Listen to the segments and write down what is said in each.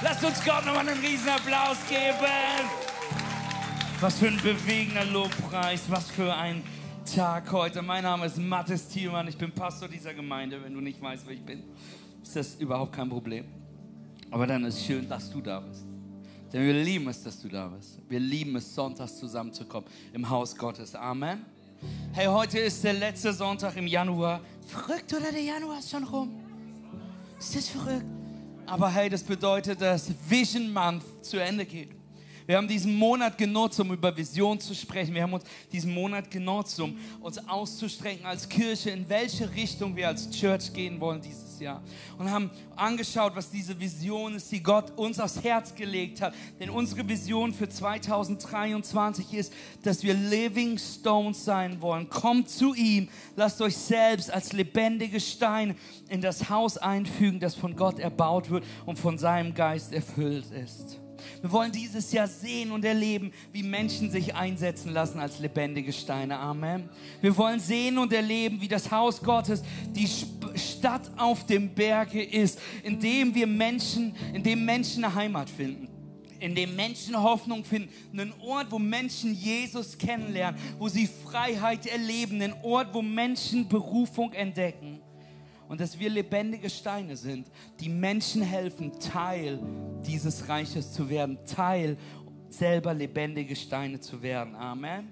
Lasst uns Gott nochmal einen riesen Applaus geben. Was für ein bewegender Lobpreis, was für ein Tag heute. Mein Name ist Mathis Thielmann, ich bin Pastor dieser Gemeinde. Wenn du nicht weißt, wer ich bin, ist das überhaupt kein Problem. Aber dann ist schön, dass du da bist. Denn wir lieben es, dass du da bist. Wir lieben es, sonntags zusammenzukommen im Haus Gottes. Amen. Hey, heute ist der letzte Sonntag im Januar. Verrückt, oder? Der Januar ist schon rum. Ist das verrückt? Aber hey, das bedeutet, dass Vision Month zu Ende geht. Wir haben diesen Monat genutzt, um über Vision zu sprechen. Wir haben uns diesen Monat genutzt, um uns auszustrecken als Kirche, in welche Richtung wir als Church gehen wollen dieses Jahr. Und haben angeschaut, was diese Vision ist, die Gott uns aufs Herz gelegt hat. Denn unsere Vision für 2023 ist, dass wir Living Stones sein wollen. Kommt zu ihm, lasst euch selbst als lebendige Steine in das Haus einfügen, das von Gott erbaut wird und von seinem Geist erfüllt ist. Wir wollen dieses Jahr sehen und erleben, wie Menschen sich einsetzen lassen als lebendige Steine. Amen. Wir wollen sehen und erleben, wie das Haus Gottes die Stadt auf dem Berge ist, in dem wir Menschen, in dem Menschen eine Heimat finden in dem Menschen Hoffnung finden, einen Ort, wo Menschen Jesus kennenlernen, wo sie Freiheit erleben, einen Ort, wo Menschen Berufung entdecken und dass wir lebendige Steine sind, die Menschen helfen, Teil dieses Reiches zu werden, Teil selber lebendige Steine zu werden. Amen.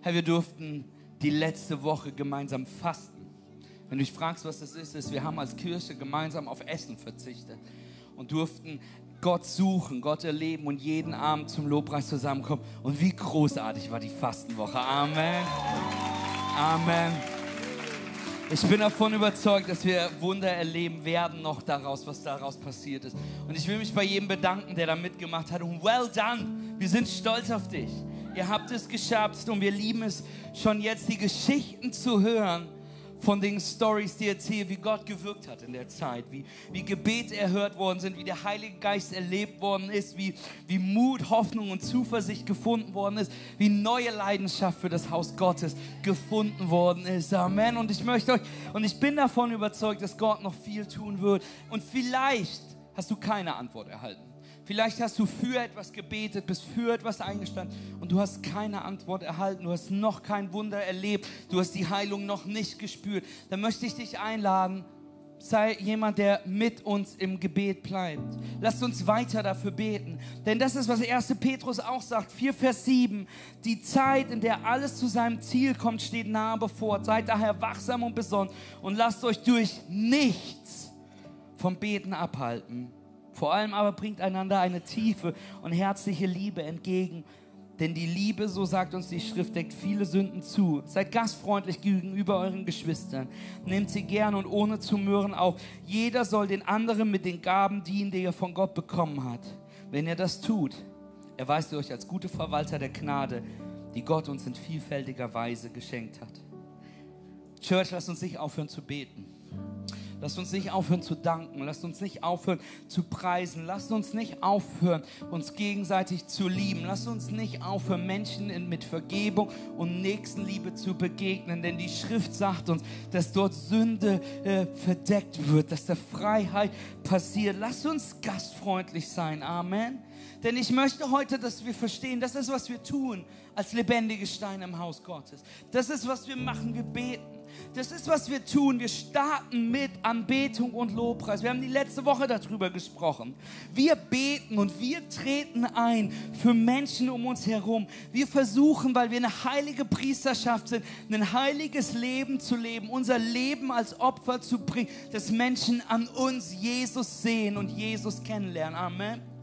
Herr, wir durften die letzte Woche gemeinsam fasten. Wenn du dich fragst, was das ist, ist, wir haben als Kirche gemeinsam auf Essen verzichtet und durften Gott suchen, Gott erleben und jeden Abend zum Lobpreis zusammenkommen. Und wie großartig war die Fastenwoche. Amen. Amen. Ich bin davon überzeugt, dass wir Wunder erleben werden noch daraus, was daraus passiert ist. Und ich will mich bei jedem bedanken, der da mitgemacht hat. Und well done. Wir sind stolz auf dich. Ihr habt es geschafft und wir lieben es schon jetzt, die Geschichten zu hören von den Stories, die erzählen, wie Gott gewirkt hat in der Zeit, wie, wie Gebete erhört worden sind, wie der Heilige Geist erlebt worden ist, wie, wie Mut, Hoffnung und Zuversicht gefunden worden ist, wie neue Leidenschaft für das Haus Gottes gefunden worden ist. Amen. Und ich möchte euch, und ich bin davon überzeugt, dass Gott noch viel tun wird. Und vielleicht hast du keine Antwort erhalten. Vielleicht hast du für etwas gebetet, bist für etwas eingestanden und du hast keine Antwort erhalten, du hast noch kein Wunder erlebt, du hast die Heilung noch nicht gespürt. Dann möchte ich dich einladen, sei jemand, der mit uns im Gebet bleibt. Lasst uns weiter dafür beten. Denn das ist, was 1. Petrus auch sagt, 4 Vers 7. Die Zeit, in der alles zu seinem Ziel kommt, steht nahe bevor. Seid daher wachsam und besonnen und lasst euch durch nichts vom Beten abhalten. Vor allem aber bringt einander eine tiefe und herzliche Liebe entgegen. Denn die Liebe, so sagt uns die Schrift, deckt viele Sünden zu. Seid gastfreundlich gegenüber euren Geschwistern. Nehmt sie gern und ohne zu mürren auf. Jeder soll den anderen mit den Gaben dienen, die er von Gott bekommen hat. Wenn ihr das tut, erweist ihr euch als gute Verwalter der Gnade, die Gott uns in vielfältiger Weise geschenkt hat. Church, lasst uns nicht aufhören zu beten. Lasst uns nicht aufhören zu danken. Lasst uns nicht aufhören zu preisen. Lasst uns nicht aufhören, uns gegenseitig zu lieben. Lasst uns nicht aufhören, Menschen mit Vergebung und Nächstenliebe zu begegnen. Denn die Schrift sagt uns, dass dort Sünde äh, verdeckt wird, dass da Freiheit passiert. Lasst uns gastfreundlich sein. Amen. Denn ich möchte heute, dass wir verstehen, das ist, was wir tun als lebendige Steine im Haus Gottes. Das ist, was wir machen. Wir beten. Das ist, was wir tun. Wir starten mit Anbetung und Lobpreis. Wir haben die letzte Woche darüber gesprochen. Wir beten und wir treten ein für Menschen um uns herum. Wir versuchen, weil wir eine heilige Priesterschaft sind, ein heiliges Leben zu leben, unser Leben als Opfer zu bringen, dass Menschen an uns Jesus sehen und Jesus kennenlernen. Amen.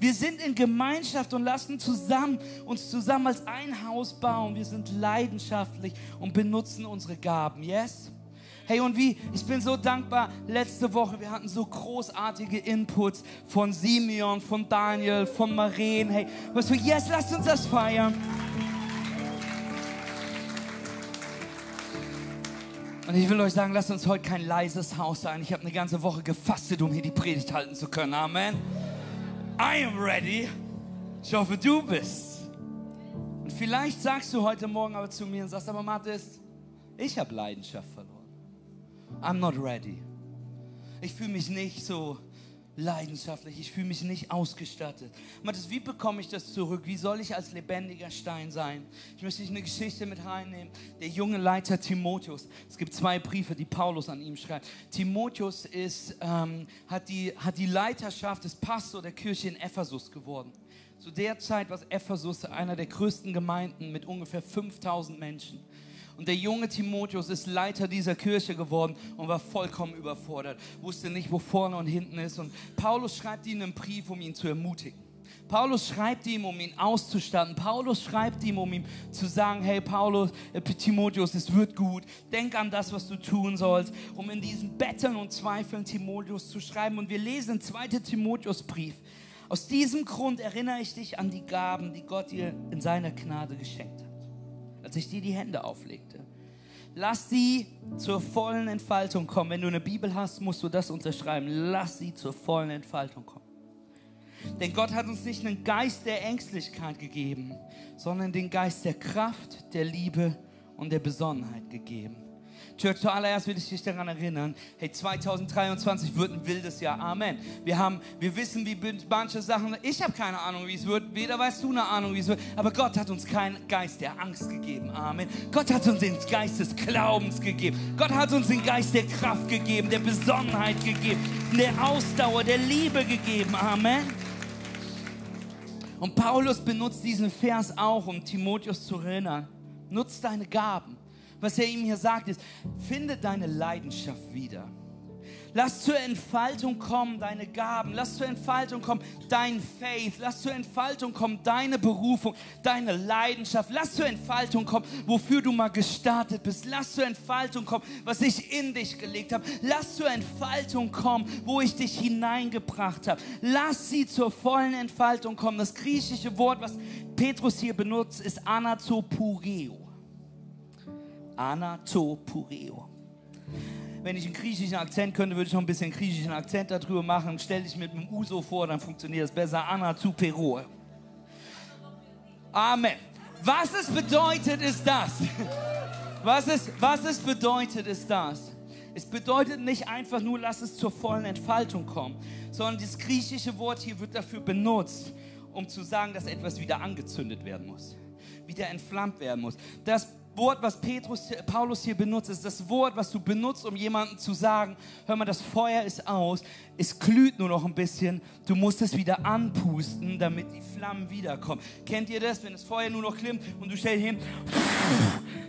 Wir sind in Gemeinschaft und lassen zusammen, uns zusammen als ein Haus bauen. Wir sind leidenschaftlich und benutzen unsere Gaben. Yes? Hey, und wie, ich bin so dankbar, letzte Woche, wir hatten so großartige Inputs von Simeon, von Daniel, von Maren. Hey, was für, yes, lasst uns das feiern. Und ich will euch sagen, lasst uns heute kein leises Haus sein. Ich habe eine ganze Woche gefastet, um hier die Predigt halten zu können. Amen. I am ready. Ich hoffe, du bist. Und vielleicht sagst du heute Morgen aber zu mir und sagst, aber Mathis, ich habe Leidenschaft verloren. I'm not ready. Ich fühle mich nicht so leidenschaftlich. Ich fühle mich nicht ausgestattet. Matthias, wie bekomme ich das zurück? Wie soll ich als lebendiger Stein sein? Ich möchte eine Geschichte mit reinnehmen. Der junge Leiter Timotheus. Es gibt zwei Briefe, die Paulus an ihm schreibt. Timotheus ist, ähm, hat, die, hat die Leiterschaft des Pastor der Kirche in Ephesus geworden. Zu der Zeit war Ephesus einer der größten Gemeinden mit ungefähr 5000 Menschen. Und der junge Timotheus ist Leiter dieser Kirche geworden und war vollkommen überfordert, wusste nicht, wo vorne und hinten ist. Und Paulus schreibt ihm einen Brief, um ihn zu ermutigen. Paulus schreibt ihm, um ihn auszustatten. Paulus schreibt ihm, um ihm zu sagen, hey Paulus, äh, Timotheus, es wird gut. Denk an das, was du tun sollst, um in diesen Betteln und Zweifeln Timotheus zu schreiben. Und wir lesen den zweiten Timotheusbrief. Aus diesem Grund erinnere ich dich an die Gaben, die Gott dir in seiner Gnade geschenkt hat als ich dir die Hände auflegte. Lass sie zur vollen Entfaltung kommen. Wenn du eine Bibel hast, musst du das unterschreiben. Lass sie zur vollen Entfaltung kommen. Denn Gott hat uns nicht einen Geist der Ängstlichkeit gegeben, sondern den Geist der Kraft, der Liebe und der Besonnenheit gegeben. Church, zuallererst will ich dich daran erinnern, hey, 2023 wird ein wildes Jahr. Amen. Wir haben, wir wissen, wie manche Sachen, ich habe keine Ahnung, wie es wird, weder weißt du eine Ahnung, wie es wird, aber Gott hat uns keinen Geist der Angst gegeben. Amen. Gott hat uns den Geist des Glaubens gegeben. Gott hat uns den Geist der Kraft gegeben, der Besonnenheit gegeben, der Ausdauer, der Liebe gegeben. Amen. Und Paulus benutzt diesen Vers auch, um Timotheus zu erinnern. Nutz deine Gaben was er ihm hier sagt, ist, finde deine Leidenschaft wieder. Lass zur Entfaltung kommen deine Gaben. Lass zur Entfaltung kommen dein Faith. Lass zur Entfaltung kommen deine Berufung, deine Leidenschaft. Lass zur Entfaltung kommen, wofür du mal gestartet bist. Lass zur Entfaltung kommen, was ich in dich gelegt habe. Lass zur Entfaltung kommen, wo ich dich hineingebracht habe. Lass sie zur vollen Entfaltung kommen. Das griechische Wort, was Petrus hier benutzt, ist anazopureo. Anatopureo. Wenn ich einen griechischen Akzent könnte, würde ich noch ein bisschen griechischen Akzent darüber machen. Stell dich mit einem Uso vor, dann funktioniert es besser. Anatopureo. Amen. Was es bedeutet, ist das. Was es, was es bedeutet, ist das. Es bedeutet nicht einfach nur, lass es zur vollen Entfaltung kommen, sondern das griechische Wort hier wird dafür benutzt, um zu sagen, dass etwas wieder angezündet werden muss, wieder entflammt werden muss. Das Wort, was Petrus, Paulus hier benutzt, ist das Wort, was du benutzt, um jemandem zu sagen, hör mal, das Feuer ist aus, es glüht nur noch ein bisschen, du musst es wieder anpusten, damit die Flammen wiederkommen. Kennt ihr das, wenn das Feuer nur noch klimmt und du stellst hin,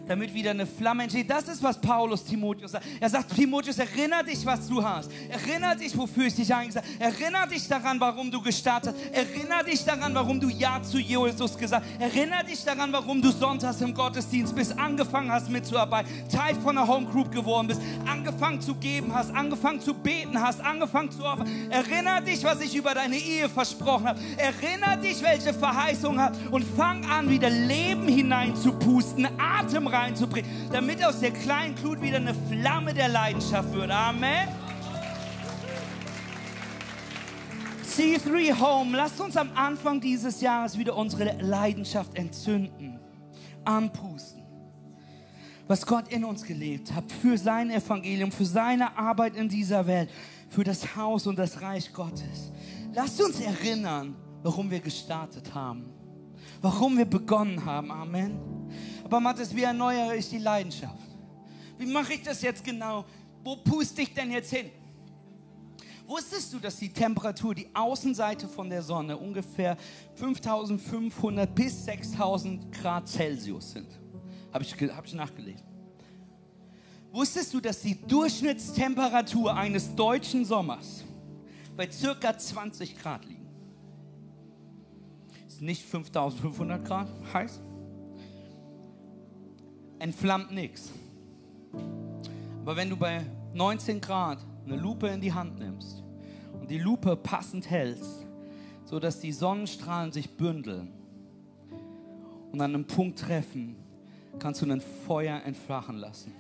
damit wieder eine Flamme entsteht? Das ist, was Paulus Timotheus sagt. Er sagt, Timotheus, erinnere dich, was du hast. Erinnere dich, wofür ich dich eingesetzt habe. Erinnere dich daran, warum du gestartet hast. Erinnere dich daran, warum du Ja zu Jesus gesagt hast. Erinnere dich daran, warum du sonntags im Gottesdienst bist, angefangen hast mitzuarbeiten, Teil von der Home Group geworden bist, angefangen zu geben hast, angefangen zu beten hast, angefangen zu zu Erinnere dich, was ich über deine Ehe versprochen habe. Erinnere dich, welche Verheißung hat und fang an, wieder Leben hineinzupusten, Atem reinzubringen, damit aus der kleinen Glut wieder eine Flamme der Leidenschaft wird. Amen. C3 Home, lasst uns am Anfang dieses Jahres wieder unsere Leidenschaft entzünden, anpusten was Gott in uns gelebt hat, für sein Evangelium, für seine Arbeit in dieser Welt für das Haus und das Reich Gottes. Lasst uns erinnern, warum wir gestartet haben, warum wir begonnen haben. Amen. Aber Matthias, wie erneuere ich die Leidenschaft? Wie mache ich das jetzt genau? Wo puste ich denn jetzt hin? Wusstest du, dass die Temperatur, die Außenseite von der Sonne ungefähr 5500 bis 6000 Grad Celsius sind? Habe ich, hab ich nachgelesen. Wusstest du, dass die Durchschnittstemperatur eines deutschen Sommers bei circa 20 Grad liegt? Ist nicht 5500 Grad heiß. Entflammt nichts. Aber wenn du bei 19 Grad eine Lupe in die Hand nimmst und die Lupe passend hältst, sodass die Sonnenstrahlen sich bündeln und an einem Punkt treffen, kannst du ein Feuer entfachen lassen.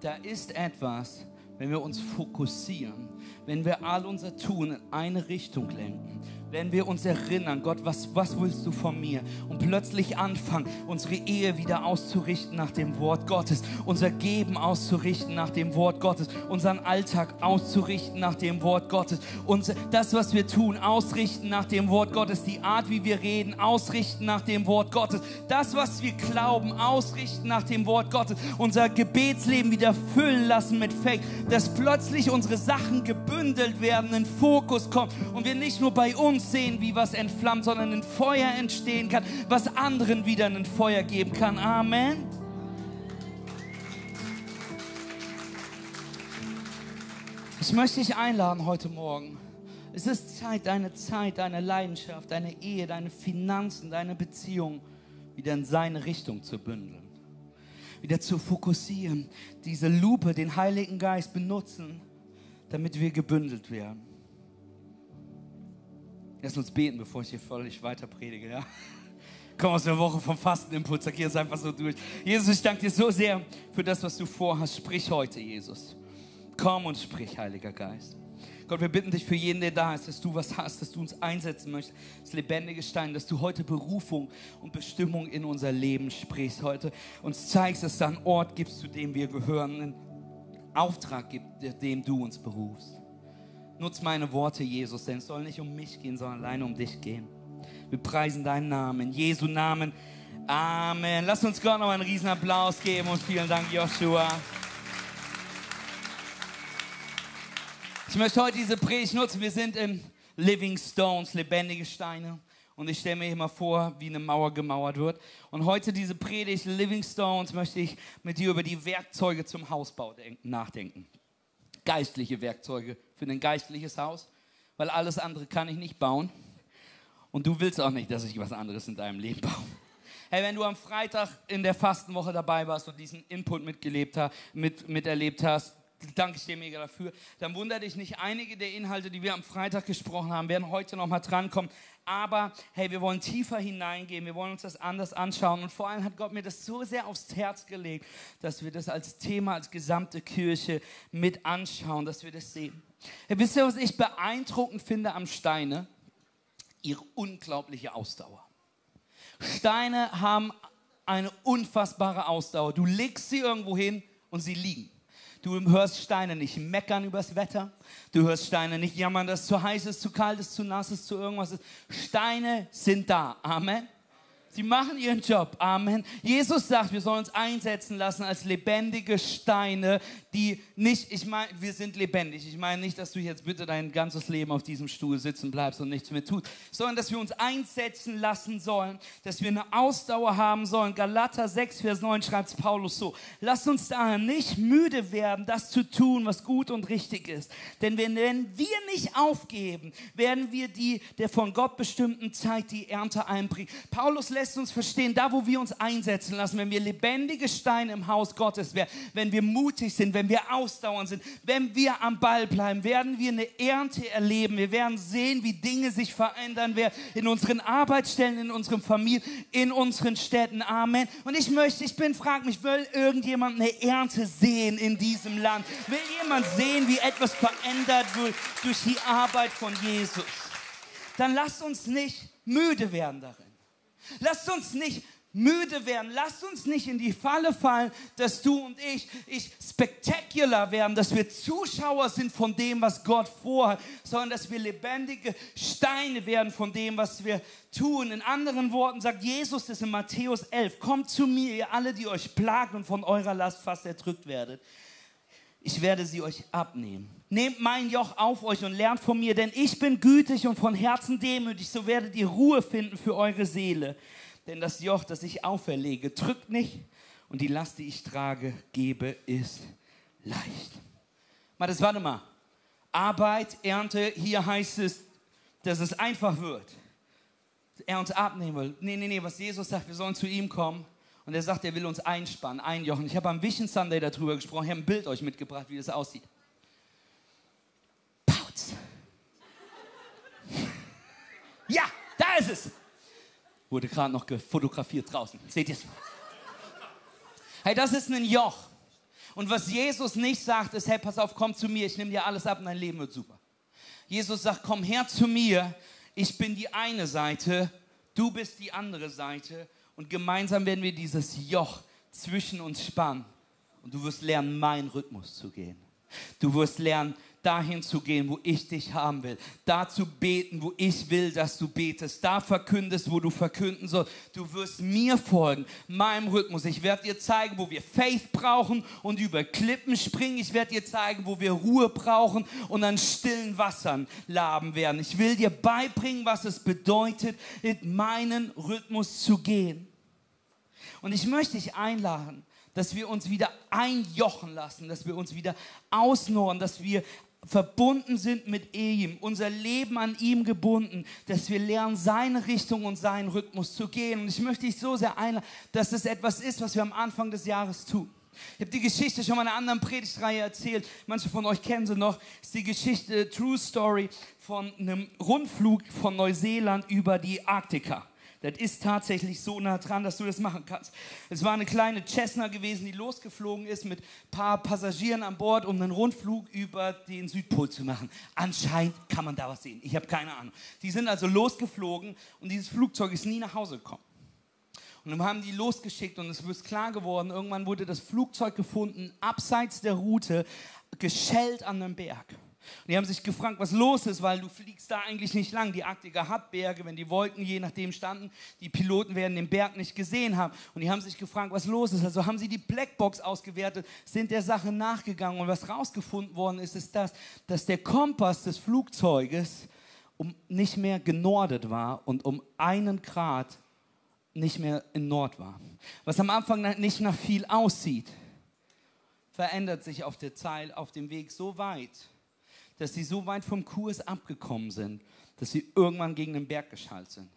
Da ist etwas, wenn wir uns fokussieren, wenn wir all unser Tun in eine Richtung lenken, wenn wir uns erinnern, Gott, was, was willst du von mir? Und plötzlich anfangen, unsere Ehe wieder auszurichten nach dem Wort Gottes, unser Geben auszurichten nach dem Wort Gottes, unseren Alltag auszurichten nach dem Wort Gottes, unser, das, was wir tun, ausrichten nach dem Wort Gottes, die Art, wie wir reden, ausrichten nach dem Wort Gottes, das, was wir glauben, ausrichten nach dem Wort Gottes, unser Gebetsleben wieder füllen lassen mit Faith, dass plötzlich unsere Sachen gebündelt werden, in Fokus kommen. Und wir nicht nur bei uns sehen, wie was entflammt, sondern ein Feuer entstehen kann, was anderen wieder ein Feuer geben kann. Amen. Ich möchte dich einladen heute Morgen. Es ist Zeit, deine Zeit, deine Leidenschaft, deine Ehe, deine Finanzen, deine Beziehung wieder in seine Richtung zu bündeln. Wieder zu fokussieren, diese Lupe, den Heiligen Geist benutzen, damit wir gebündelt werden. Lass uns beten, bevor ich hier völlig weiter predige. Ja? Komm aus der Woche vom Fastenimpuls, sag jetzt einfach so durch. Jesus, ich danke dir so sehr für das, was du vorhast. Sprich heute, Jesus. Komm und sprich, Heiliger Geist. Gott, wir bitten dich für jeden, der da ist, dass du was hast, dass du uns einsetzen möchtest, das lebendige Stein, dass du heute Berufung und Bestimmung in unser Leben sprichst heute, uns zeigst, dass da einen Ort gibt, zu dem wir gehören, einen Auftrag gibt, dem du uns berufst. Nutz meine Worte, Jesus, denn es soll nicht um mich gehen, sondern allein um dich gehen. Wir preisen deinen Namen. In Jesu Namen. Amen. Lass uns Gott noch einen riesen Applaus geben und vielen Dank, Joshua. Ich möchte heute diese Predigt nutzen. Wir sind in Living Stones, lebendige Steine. Und ich stelle mir immer vor, wie eine Mauer gemauert wird. Und heute diese Predigt Living Stones möchte ich mit dir über die Werkzeuge zum Hausbau nachdenken. Geistliche Werkzeuge für ein geistliches Haus, weil alles andere kann ich nicht bauen. Und du willst auch nicht, dass ich was anderes in deinem Leben baue. Hey, wenn du am Freitag in der Fastenwoche dabei warst und diesen Input mitgelebt hast, mit, miterlebt hast, danke ich dir mega dafür. Dann wundert dich nicht, einige der Inhalte, die wir am Freitag gesprochen haben, werden heute nochmal drankommen. Aber hey, wir wollen tiefer hineingehen, wir wollen uns das anders anschauen. Und vor allem hat Gott mir das so sehr aufs Herz gelegt, dass wir das als Thema, als gesamte Kirche mit anschauen, dass wir das sehen. Hey, wisst ihr, was ich beeindruckend finde am Steine? Ihre unglaubliche Ausdauer. Steine haben eine unfassbare Ausdauer. Du legst sie irgendwo hin und sie liegen. Du hörst Steine nicht meckern übers Wetter. Du hörst Steine nicht jammern, dass es zu heiß ist, zu kalt ist, zu nass ist, zu irgendwas ist. Steine sind da. Amen. Sie machen ihren Job. Amen. Jesus sagt, wir sollen uns einsetzen lassen als lebendige Steine, die nicht, ich meine, wir sind lebendig. Ich meine nicht, dass du jetzt bitte dein ganzes Leben auf diesem Stuhl sitzen bleibst und nichts mehr tust, sondern dass wir uns einsetzen lassen sollen, dass wir eine Ausdauer haben sollen. Galater 6, Vers 9 schreibt Paulus so. Lasst uns daher nicht müde werden, das zu tun, was gut und richtig ist. Denn wenn wir nicht aufgeben, werden wir die der von Gott bestimmten Zeit die Ernte einbringen. Paulus lässt lässt uns verstehen, da wo wir uns einsetzen lassen, wenn wir lebendige Steine im Haus Gottes werden, wenn wir mutig sind, wenn wir ausdauernd sind, wenn wir am Ball bleiben, werden wir eine Ernte erleben. Wir werden sehen, wie Dinge sich verändern werden in unseren Arbeitsstellen, in unseren Familien, in unseren Städten. Amen. Und ich möchte, ich bin, frag mich, will irgendjemand eine Ernte sehen in diesem Land? Will jemand sehen, wie etwas verändert wird durch die Arbeit von Jesus? Dann lasst uns nicht müde werden darin. Lasst uns nicht müde werden. Lasst uns nicht in die Falle fallen, dass du und ich, ich spektakulär werden, dass wir Zuschauer sind von dem, was Gott vorhat, sondern dass wir lebendige Steine werden von dem, was wir tun. In anderen Worten sagt Jesus das in Matthäus 11, kommt zu mir, ihr alle, die euch plagt und von eurer Last fast erdrückt werdet. Ich werde sie euch abnehmen. Nehmt mein Joch auf euch und lernt von mir, denn ich bin gütig und von Herzen demütig, so werdet ihr Ruhe finden für eure Seele. Denn das Joch, das ich auferlege, drückt nicht und die Last, die ich trage, gebe, ist leicht. Matthias, warte mal. Arbeit, Ernte, hier heißt es, dass es einfach wird. Er uns abnehmen will. Nee, nee, nee, was Jesus sagt, wir sollen zu ihm kommen. Und er sagt, er will uns einspannen, einjochen. Ich habe am Vision Sunday darüber gesprochen. Ich habe ein Bild euch mitgebracht, wie das aussieht. Ja, da ist es. Wurde gerade noch gefotografiert draußen. Seht ihr es? Hey, das ist ein Joch. Und was Jesus nicht sagt, ist, hey, pass auf, komm zu mir, ich nehme dir alles ab und dein Leben wird super. Jesus sagt, komm her zu mir, Ich bin die eine Seite, du bist die andere Seite und gemeinsam werden wir dieses Joch zwischen uns spannen und du wirst lernen, meinen Rhythmus zu gehen. Du wirst lernen, dahin zu gehen, wo ich dich haben will. Da zu beten, wo ich will, dass du betest. Da verkündest, wo du verkünden sollst. Du wirst mir folgen, meinem Rhythmus. Ich werde dir zeigen, wo wir Faith brauchen und über Klippen springen. Ich werde dir zeigen, wo wir Ruhe brauchen und an stillen Wassern laben werden. Ich will dir beibringen, was es bedeutet, in meinen Rhythmus zu gehen. Und ich möchte dich einladen, dass wir uns wieder einjochen lassen, dass wir uns wieder ausnohren, dass wir verbunden sind mit ihm, unser Leben an ihm gebunden, dass wir lernen, seine Richtung und seinen Rhythmus zu gehen. Und ich möchte dich so sehr einladen, dass das etwas ist, was wir am Anfang des Jahres tun. Ich habe die Geschichte schon mal in einer anderen Predigtreihe erzählt. Manche von euch kennen sie noch. Das ist die Geschichte True Story von einem Rundflug von Neuseeland über die Arktika. Das ist tatsächlich so nah dran, dass du das machen kannst. Es war eine kleine Cessna gewesen, die losgeflogen ist mit ein paar Passagieren an Bord, um einen Rundflug über den Südpol zu machen. Anscheinend kann man da was sehen. Ich habe keine Ahnung. Die sind also losgeflogen und dieses Flugzeug ist nie nach Hause gekommen. Und dann haben die losgeschickt und es ist klar geworden, irgendwann wurde das Flugzeug gefunden, abseits der Route, geschellt an einem Berg. Und die haben sich gefragt, was los ist, weil du fliegst da eigentlich nicht lang. Die Arktika hat Berge, wenn die Wolken je nachdem standen, die Piloten werden den Berg nicht gesehen haben. Und die haben sich gefragt, was los ist. Also haben sie die Blackbox ausgewertet, sind der Sache nachgegangen. Und was rausgefunden worden ist, ist das, dass der Kompass des Flugzeuges um nicht mehr genordet war und um einen Grad nicht mehr in Nord war. Was am Anfang nicht nach viel aussieht, verändert sich auf der Zeit, auf dem Weg so weit, dass sie so weit vom Kurs abgekommen sind, dass sie irgendwann gegen den Berg geschaltet sind.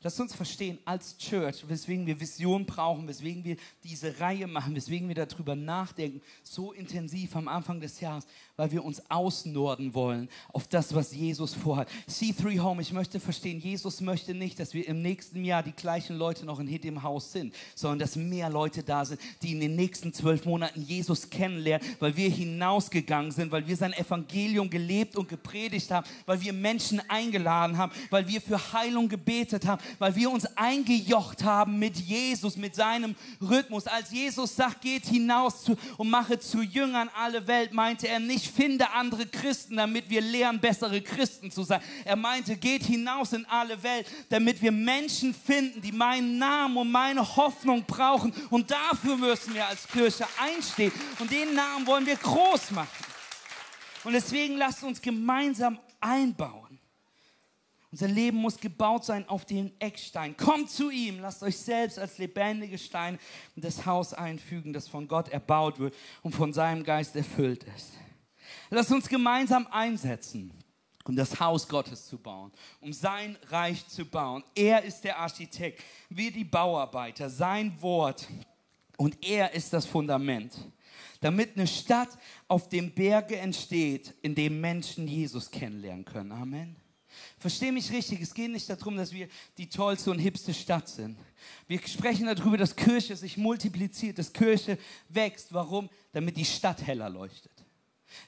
Lasst uns verstehen, als Church, weswegen wir Vision brauchen, weswegen wir diese Reihe machen, weswegen wir darüber nachdenken, so intensiv am Anfang des Jahres, weil wir uns ausnorden wollen auf das, was Jesus vorhat. C3 Home, ich möchte verstehen, Jesus möchte nicht, dass wir im nächsten Jahr die gleichen Leute noch in dem Haus sind, sondern dass mehr Leute da sind, die in den nächsten zwölf Monaten Jesus kennenlernen, weil wir hinausgegangen sind, weil wir sein Evangelium gelebt und gepredigt haben, weil wir Menschen eingeladen haben, weil wir für Heilung gebetet haben, weil wir uns eingejocht haben mit Jesus, mit seinem Rhythmus. Als Jesus sagt, geht hinaus zu, und mache zu Jüngern alle Welt, meinte er nicht, finde andere Christen, damit wir lernen, bessere Christen zu sein. Er meinte, geht hinaus in alle Welt, damit wir Menschen finden, die meinen Namen und meine Hoffnung brauchen. Und dafür müssen wir als Kirche einstehen. Und den Namen wollen wir groß machen. Und deswegen lasst uns gemeinsam einbauen. Unser Leben muss gebaut sein auf den Eckstein. Kommt zu ihm, lasst euch selbst als lebendige Steine in das Haus einfügen, das von Gott erbaut wird und von seinem Geist erfüllt ist. Lasst uns gemeinsam einsetzen, um das Haus Gottes zu bauen, um sein Reich zu bauen. Er ist der Architekt, wir die Bauarbeiter, sein Wort und er ist das Fundament damit eine Stadt auf dem Berge entsteht, in dem Menschen Jesus kennenlernen können. Amen. Versteh mich richtig, es geht nicht darum, dass wir die tollste und hipste Stadt sind. Wir sprechen darüber, dass Kirche sich multipliziert, dass Kirche wächst. Warum? Damit die Stadt heller leuchtet.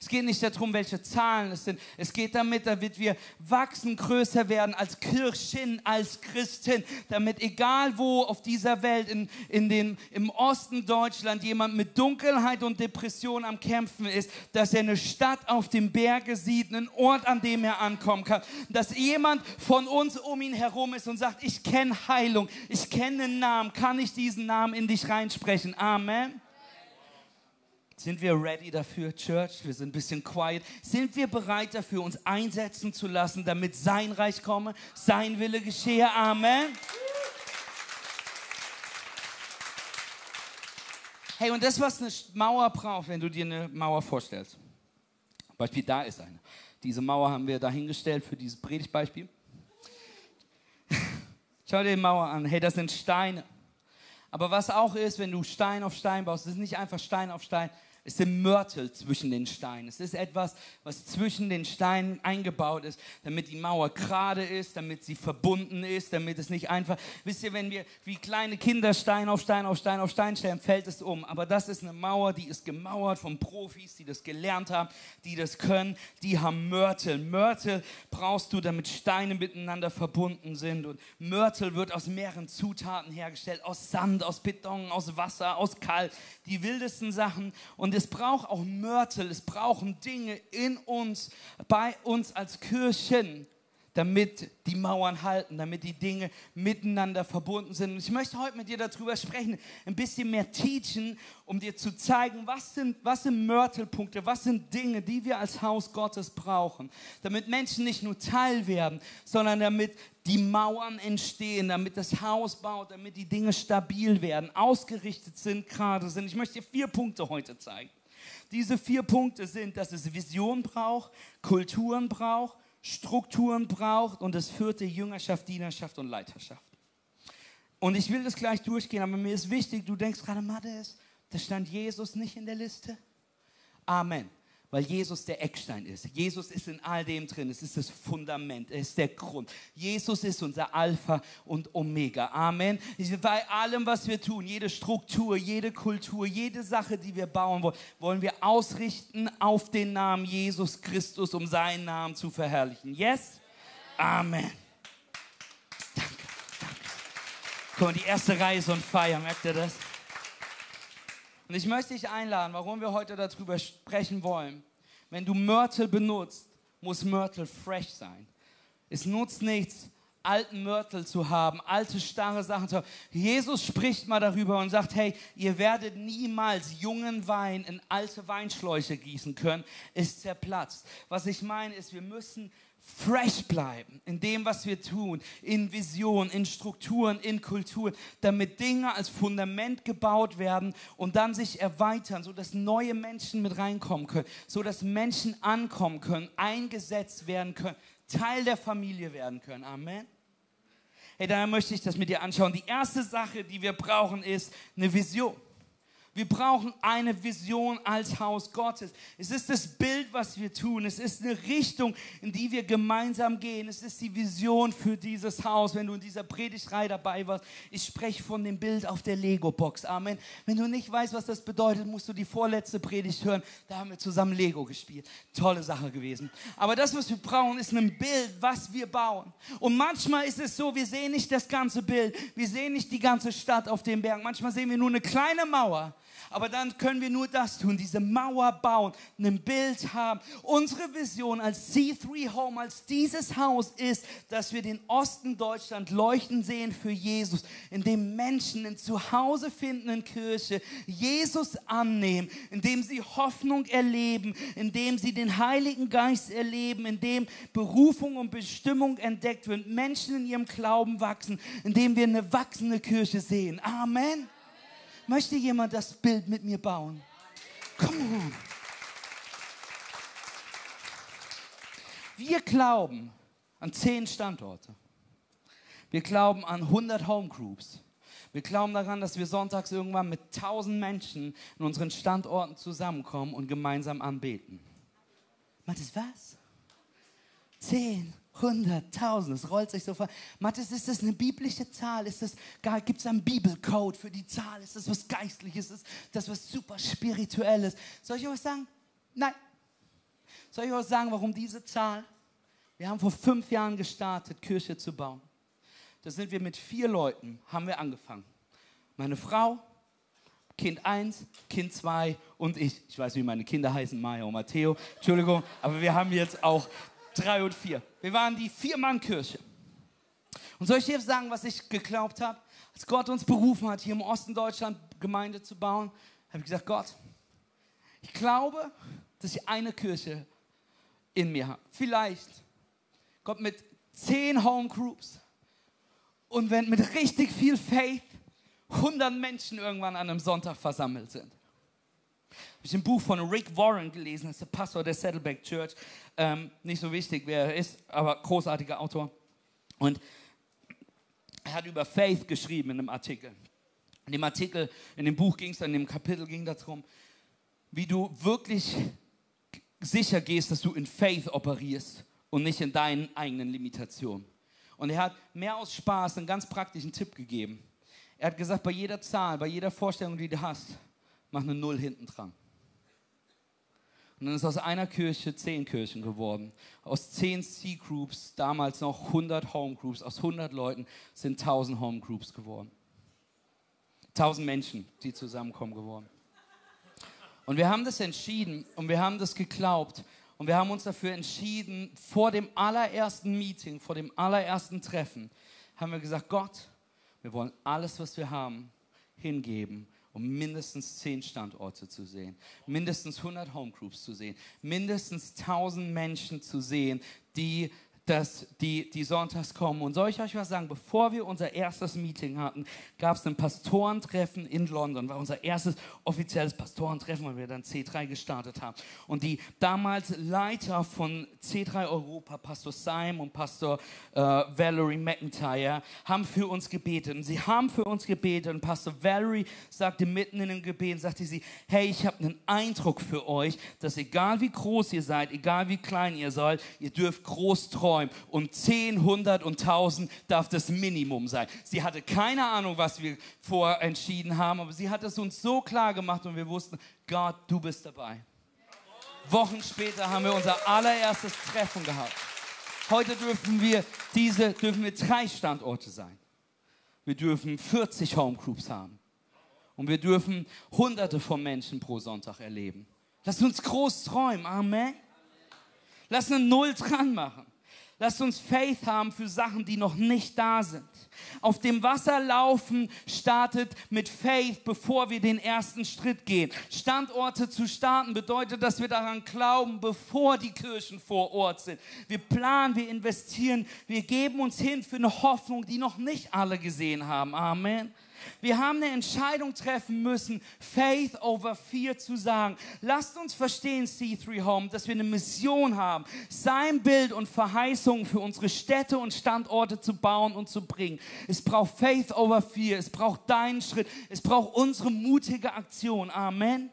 Es geht nicht darum, welche Zahlen es sind. Es geht damit, damit wir wachsen, größer werden als Kirchen, als Christen, damit egal wo auf dieser Welt, in, in den, im Osten Deutschland, jemand mit Dunkelheit und Depression am Kämpfen ist, dass er eine Stadt auf dem Berge sieht, einen Ort, an dem er ankommen kann. Dass jemand von uns um ihn herum ist und sagt, ich kenne Heilung, ich kenne einen Namen, kann ich diesen Namen in dich reinsprechen? Amen. Sind wir ready dafür, Church? Wir sind ein bisschen quiet. Sind wir bereit dafür, uns einsetzen zu lassen, damit sein Reich komme, sein Wille geschehe? Amen. Hey, und das, was eine Mauer braucht, wenn du dir eine Mauer vorstellst. Beispiel, da ist eine. Diese Mauer haben wir dahingestellt für dieses Predigtbeispiel. Schau dir die Mauer an. Hey, das sind Steine. Aber was auch ist, wenn du Stein auf Stein baust, das ist nicht einfach Stein auf Stein, Es sind Mörtel zwischen den Steinen. Es ist etwas, was zwischen den Steinen eingebaut ist, damit die Mauer gerade ist, damit sie verbunden ist, damit es nicht einfach. Wisst ihr, wenn wir wie kleine Kinder Stein auf Stein auf Stein auf Stein stellen, fällt es um. Aber das ist eine Mauer, die ist gemauert von Profis, die das gelernt haben, die das können. Die haben Mörtel. Mörtel brauchst du, damit Steine miteinander verbunden sind. Und Mörtel wird aus mehreren Zutaten hergestellt: aus Sand, aus Beton, aus Wasser, aus Kalk. Die wildesten Sachen. Und und es braucht auch Mörtel, es brauchen Dinge in uns, bei uns als Kirchen, damit die Mauern halten, damit die Dinge miteinander verbunden sind. Und ich möchte heute mit dir darüber sprechen, ein bisschen mehr teachen, um dir zu zeigen, was sind, was sind Mörtelpunkte, was sind Dinge, die wir als Haus Gottes brauchen, damit Menschen nicht nur Teil werden, sondern damit die Mauern entstehen, damit das Haus baut, damit die Dinge stabil werden, ausgerichtet sind, gerade sind. Ich möchte dir vier Punkte heute zeigen. Diese vier Punkte sind, dass es Vision braucht, Kulturen braucht, Strukturen braucht und das vierte Jüngerschaft, Dienerschaft und Leiterschaft. Und ich will das gleich durchgehen, aber mir ist wichtig, du denkst gerade, Mattes, da stand Jesus nicht in der Liste. Amen weil Jesus der Eckstein ist. Jesus ist in all dem drin. Es ist das Fundament, es ist der Grund. Jesus ist unser Alpha und Omega. Amen. Bei allem, was wir tun, jede Struktur, jede Kultur, jede Sache, die wir bauen wollen, wollen wir ausrichten auf den Namen Jesus Christus, um seinen Namen zu verherrlichen. Yes? Amen. Danke, danke. Mal, die erste Reihe ist on fire, merkt ihr das? Und ich möchte dich einladen, warum wir heute darüber sprechen wollen. Wenn du Mörtel benutzt, muss Mörtel fresh sein. Es nutzt nichts, alten Mörtel zu haben, alte starre Sachen zu haben. Jesus spricht mal darüber und sagt, hey, ihr werdet niemals jungen Wein in alte Weinschläuche gießen können, ist zerplatzt. Was ich meine ist, wir müssen fresh bleiben in dem, was wir tun, in Vision, in Strukturen, in Kultur, damit Dinge als Fundament gebaut werden und dann sich erweitern, sodass neue Menschen mit reinkommen können, sodass Menschen ankommen können, eingesetzt werden können, Teil der Familie werden können. Amen. Hey, daher möchte ich das mit dir anschauen. Die erste Sache, die wir brauchen, ist eine Vision. Wir brauchen eine Vision als Haus Gottes. Es ist das Bild, was wir tun. Es ist eine Richtung, in die wir gemeinsam gehen. Es ist die Vision für dieses Haus. Wenn du in dieser Predigtreihe dabei warst, ich spreche von dem Bild auf der Lego-Box. Amen. Wenn du nicht weißt, was das bedeutet, musst du die vorletzte Predigt hören. Da haben wir zusammen Lego gespielt. Tolle Sache gewesen. Aber das, was wir brauchen, ist ein Bild, was wir bauen. Und manchmal ist es so, wir sehen nicht das ganze Bild. Wir sehen nicht die ganze Stadt auf dem Berg. Manchmal sehen wir nur eine kleine Mauer. Aber dann können wir nur das tun, diese Mauer bauen, ein Bild haben. Unsere Vision als C3 Home, als dieses Haus ist, dass wir den Osten Deutschland leuchten sehen für Jesus, indem Menschen ein Zuhause finden in Kirche, Jesus annehmen, indem sie Hoffnung erleben, indem sie den Heiligen Geist erleben, indem Berufung und Bestimmung entdeckt wird, Menschen in ihrem Glauben wachsen, indem wir eine wachsende Kirche sehen. Amen. Möchte jemand das Bild mit mir bauen? Come on. Wir glauben an zehn Standorte. Wir glauben an 100 Homegroups. Wir glauben daran, dass wir sonntags irgendwann mit 1000 Menschen in unseren Standorten zusammenkommen und gemeinsam anbeten. Matthias, was? Zehn Hunderttausend, es rollt sich so vor. Matthias, ist das eine biblische Zahl? Gibt es einen Bibelcode für die Zahl? Ist das was Geistliches? Ist das was super Spirituelles? Soll ich euch sagen? Nein. Soll ich euch sagen, warum diese Zahl? Wir haben vor fünf Jahren gestartet, Kirche zu bauen. Da sind wir mit vier Leuten, haben wir angefangen. Meine Frau, Kind 1, Kind 2 und ich. Ich weiß, wie meine Kinder heißen, Maya und Matteo. Entschuldigung, aber wir haben jetzt auch drei und vier. Wir waren die Vier-Mann-Kirche. Und soll ich dir sagen, was ich geglaubt habe? Als Gott uns berufen hat, hier im Osten Deutschland Gemeinde zu bauen, habe ich gesagt, Gott, ich glaube, dass ich eine Kirche in mir habe. Vielleicht Gott mit zehn Homegroups und wenn mit richtig viel Faith 100 Menschen irgendwann an einem Sonntag versammelt sind. Habe ich ein Buch von Rick Warren gelesen, das ist der Pastor der Saddleback Church. Ähm, nicht so wichtig, wer er ist, aber großartiger Autor. Und er hat über Faith geschrieben in einem Artikel. In dem Artikel, in dem Buch ging es, in dem Kapitel ging darum, wie du wirklich sicher gehst, dass du in Faith operierst und nicht in deinen eigenen Limitationen. Und er hat mehr aus Spaß einen ganz praktischen Tipp gegeben. Er hat gesagt, bei jeder Zahl, bei jeder Vorstellung, die du hast, mach eine Null hinten dran. Und dann ist aus einer Kirche zehn Kirchen geworden. Aus zehn C-Groups, damals noch 100 Home-Groups, aus 100 Leuten sind 1000 Home-Groups geworden. 1000 Menschen, die zusammenkommen geworden. Und wir haben das entschieden und wir haben das geglaubt und wir haben uns dafür entschieden, vor dem allerersten Meeting, vor dem allerersten Treffen, haben wir gesagt, Gott, wir wollen alles, was wir haben, hingeben um mindestens zehn Standorte zu sehen, mindestens 100 Homegroups zu sehen, mindestens 1000 Menschen zu sehen, die dass die, die sonntags kommen. Und soll ich euch was sagen? Bevor wir unser erstes Meeting hatten, gab es ein Pastorentreffen in London. War unser erstes offizielles Pastorentreffen, weil wir dann C3 gestartet haben. Und die damals Leiter von C3 Europa, Pastor Simon und Pastor äh, Valerie McIntyre, haben für uns gebetet. Und sie haben für uns gebetet. Und Pastor Valerie sagte mitten in dem Gebet, sagte sie, hey, ich habe einen Eindruck für euch, dass egal wie groß ihr seid, egal wie klein ihr seid, ihr dürft groß träumen träumen. Und 10, 100 und 1000 darf das Minimum sein. Sie hatte keine Ahnung, was wir vorher entschieden haben, aber sie hat es uns so klar gemacht und wir wussten, Gott, du bist dabei. Wochen später haben wir unser allererstes Treffen gehabt. Heute dürfen wir diese, dürfen wir drei Standorte sein. Wir dürfen 40 Homegroups haben. Und wir dürfen hunderte von Menschen pro Sonntag erleben. Lass uns groß träumen. Amen. Lass eine Null dran machen. Lasst uns Faith haben für Sachen, die noch nicht da sind. Auf dem Wasser laufen startet mit Faith, bevor wir den ersten Schritt gehen. Standorte zu starten bedeutet, dass wir daran glauben, bevor die Kirchen vor Ort sind. Wir planen, wir investieren, wir geben uns hin für eine Hoffnung, die noch nicht alle gesehen haben. Amen. Wir haben eine Entscheidung treffen müssen, Faith over Fear zu sagen. Lasst uns verstehen, C3 Home, dass wir eine Mission haben, sein Bild und Verheißungen für unsere Städte und Standorte zu bauen und zu bringen. Es braucht Faith over Fear, es braucht deinen Schritt, es braucht unsere mutige Aktion. Amen.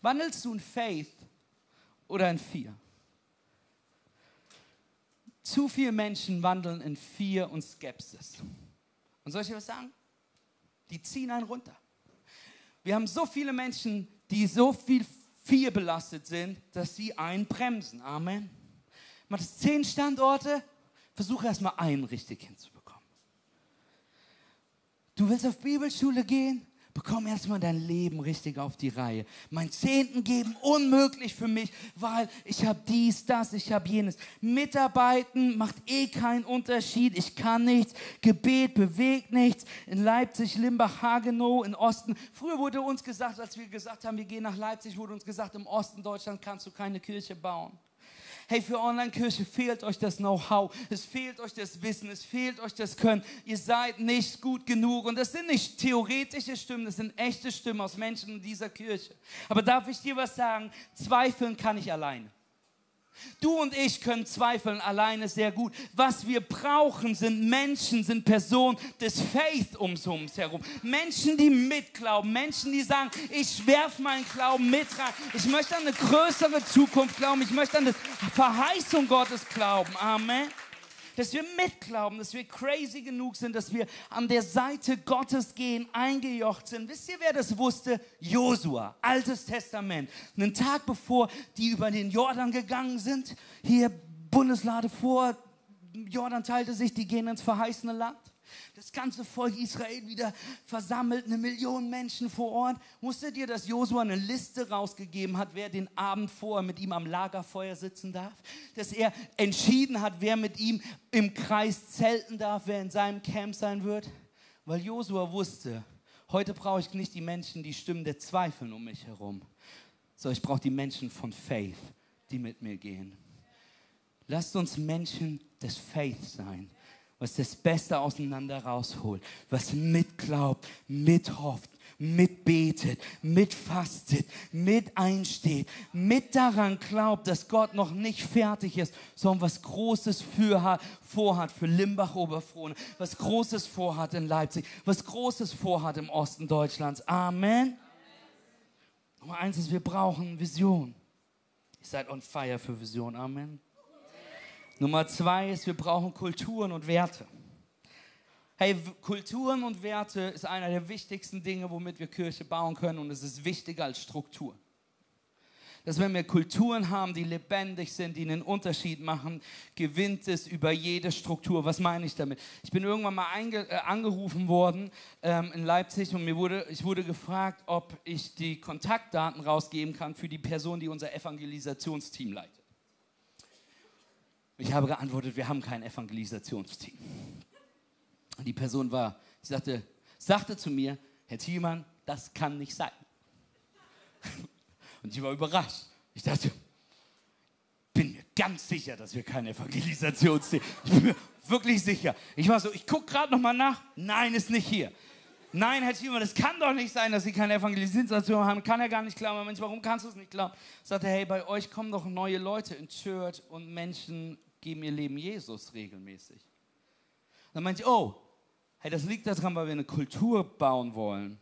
Wandelst du in Faith oder in Fear? Zu viele Menschen wandeln in Fear und Skepsis. Und soll ich dir was sagen? Die ziehen einen runter. Wir haben so viele Menschen, die so viel vier belastet sind, dass sie einen bremsen. Amen. Man hat zehn Standorte, versuche erstmal einen richtig hinzubekommen. Du willst auf Bibelschule gehen? Bekomm erstmal dein Leben richtig auf die Reihe. Mein Zehnten geben, unmöglich für mich, weil ich habe dies, das, ich habe jenes. Mitarbeiten macht eh keinen Unterschied. Ich kann nichts. Gebet bewegt nichts. In Leipzig, Limbach, Hagenow, in Osten. Früher wurde uns gesagt, als wir gesagt haben, wir gehen nach Leipzig, wurde uns gesagt, im Osten Deutschland kannst du keine Kirche bauen. Hey, für Online-Kirche fehlt euch das Know-how, es fehlt euch das Wissen, es fehlt euch das Können. Ihr seid nicht gut genug. Und das sind nicht theoretische Stimmen, das sind echte Stimmen aus Menschen in dieser Kirche. Aber darf ich dir was sagen? Zweifeln kann ich alleine. Du und ich können zweifeln alleine sehr gut. Was wir brauchen, sind Menschen, sind Personen des Faith ums uns herum. Menschen, die mitglauben. Menschen, die sagen, ich werfe meinen Glauben mit rein. Ich möchte an eine größere Zukunft glauben. Ich möchte an die Verheißung Gottes glauben. Amen dass wir mitglauben, dass wir crazy genug sind, dass wir an der Seite Gottes gehen, eingejocht sind. Wisst ihr, wer das wusste? Josua, Altes Testament. Einen Tag bevor die über den Jordan gegangen sind, hier Bundeslade vor, Jordan teilte sich, die gehen ins verheißene Land das ganze Volk Israel wieder versammelt, eine Million Menschen vor Ort. Wusstet ihr, dass Josua eine Liste rausgegeben hat, wer den Abend vorher mit ihm am Lagerfeuer sitzen darf? Dass er entschieden hat, wer mit ihm im Kreis zelten darf, wer in seinem Camp sein wird? Weil Josua wusste, heute brauche ich nicht die Menschen, die Stimmen der Zweifel um mich herum, sondern ich brauche die Menschen von Faith, die mit mir gehen. Lasst uns Menschen des Faith sein was das Beste auseinander rausholt, was mitglaubt, mithofft, mitbetet, mitfastet, mit einsteht, mit daran glaubt, dass Gott noch nicht fertig ist, sondern was Großes für hat, vorhat für Limbach Oberfrohne, was Großes vorhat in Leipzig, was Großes vorhat im Osten Deutschlands. Amen. Nummer eins ist, wir brauchen Vision. Ihr seid on fire für Vision. Amen. Nummer zwei ist, wir brauchen Kulturen und Werte. Hey, Kulturen und Werte ist einer der wichtigsten Dinge, womit wir Kirche bauen können und es ist wichtiger als Struktur dass wenn wir Kulturen haben, die lebendig sind, die einen Unterschied machen, gewinnt es über jede Struktur. Was meine ich damit? Ich bin irgendwann mal äh, angerufen worden ähm, in Leipzig und mir wurde, ich wurde gefragt, ob ich die Kontaktdaten rausgeben kann für die Person, die unser Evangelisationsteam leitet. Ich habe geantwortet, wir haben kein Evangelisationsteam. Und die Person war, ich sagte, sagte zu mir, Herr Thielmann, das kann nicht sein. Und ich war überrascht. Ich dachte, bin mir ganz sicher, dass wir kein Evangelisationsteam Ich bin mir wirklich sicher. Ich war so, ich gucke gerade nochmal nach. Nein, ist nicht hier. Nein, Herr Thiemann, das kann doch nicht sein, dass Sie keine Evangelisation haben. Kann er gar nicht glauben. Mensch, warum kannst du es nicht glauben? Sagte, hey, bei euch kommen doch neue Leute in Church und Menschen geben ihr Leben Jesus regelmäßig. Dann meinte ich, oh, hey, das liegt daran, weil wir eine Kultur bauen wollen,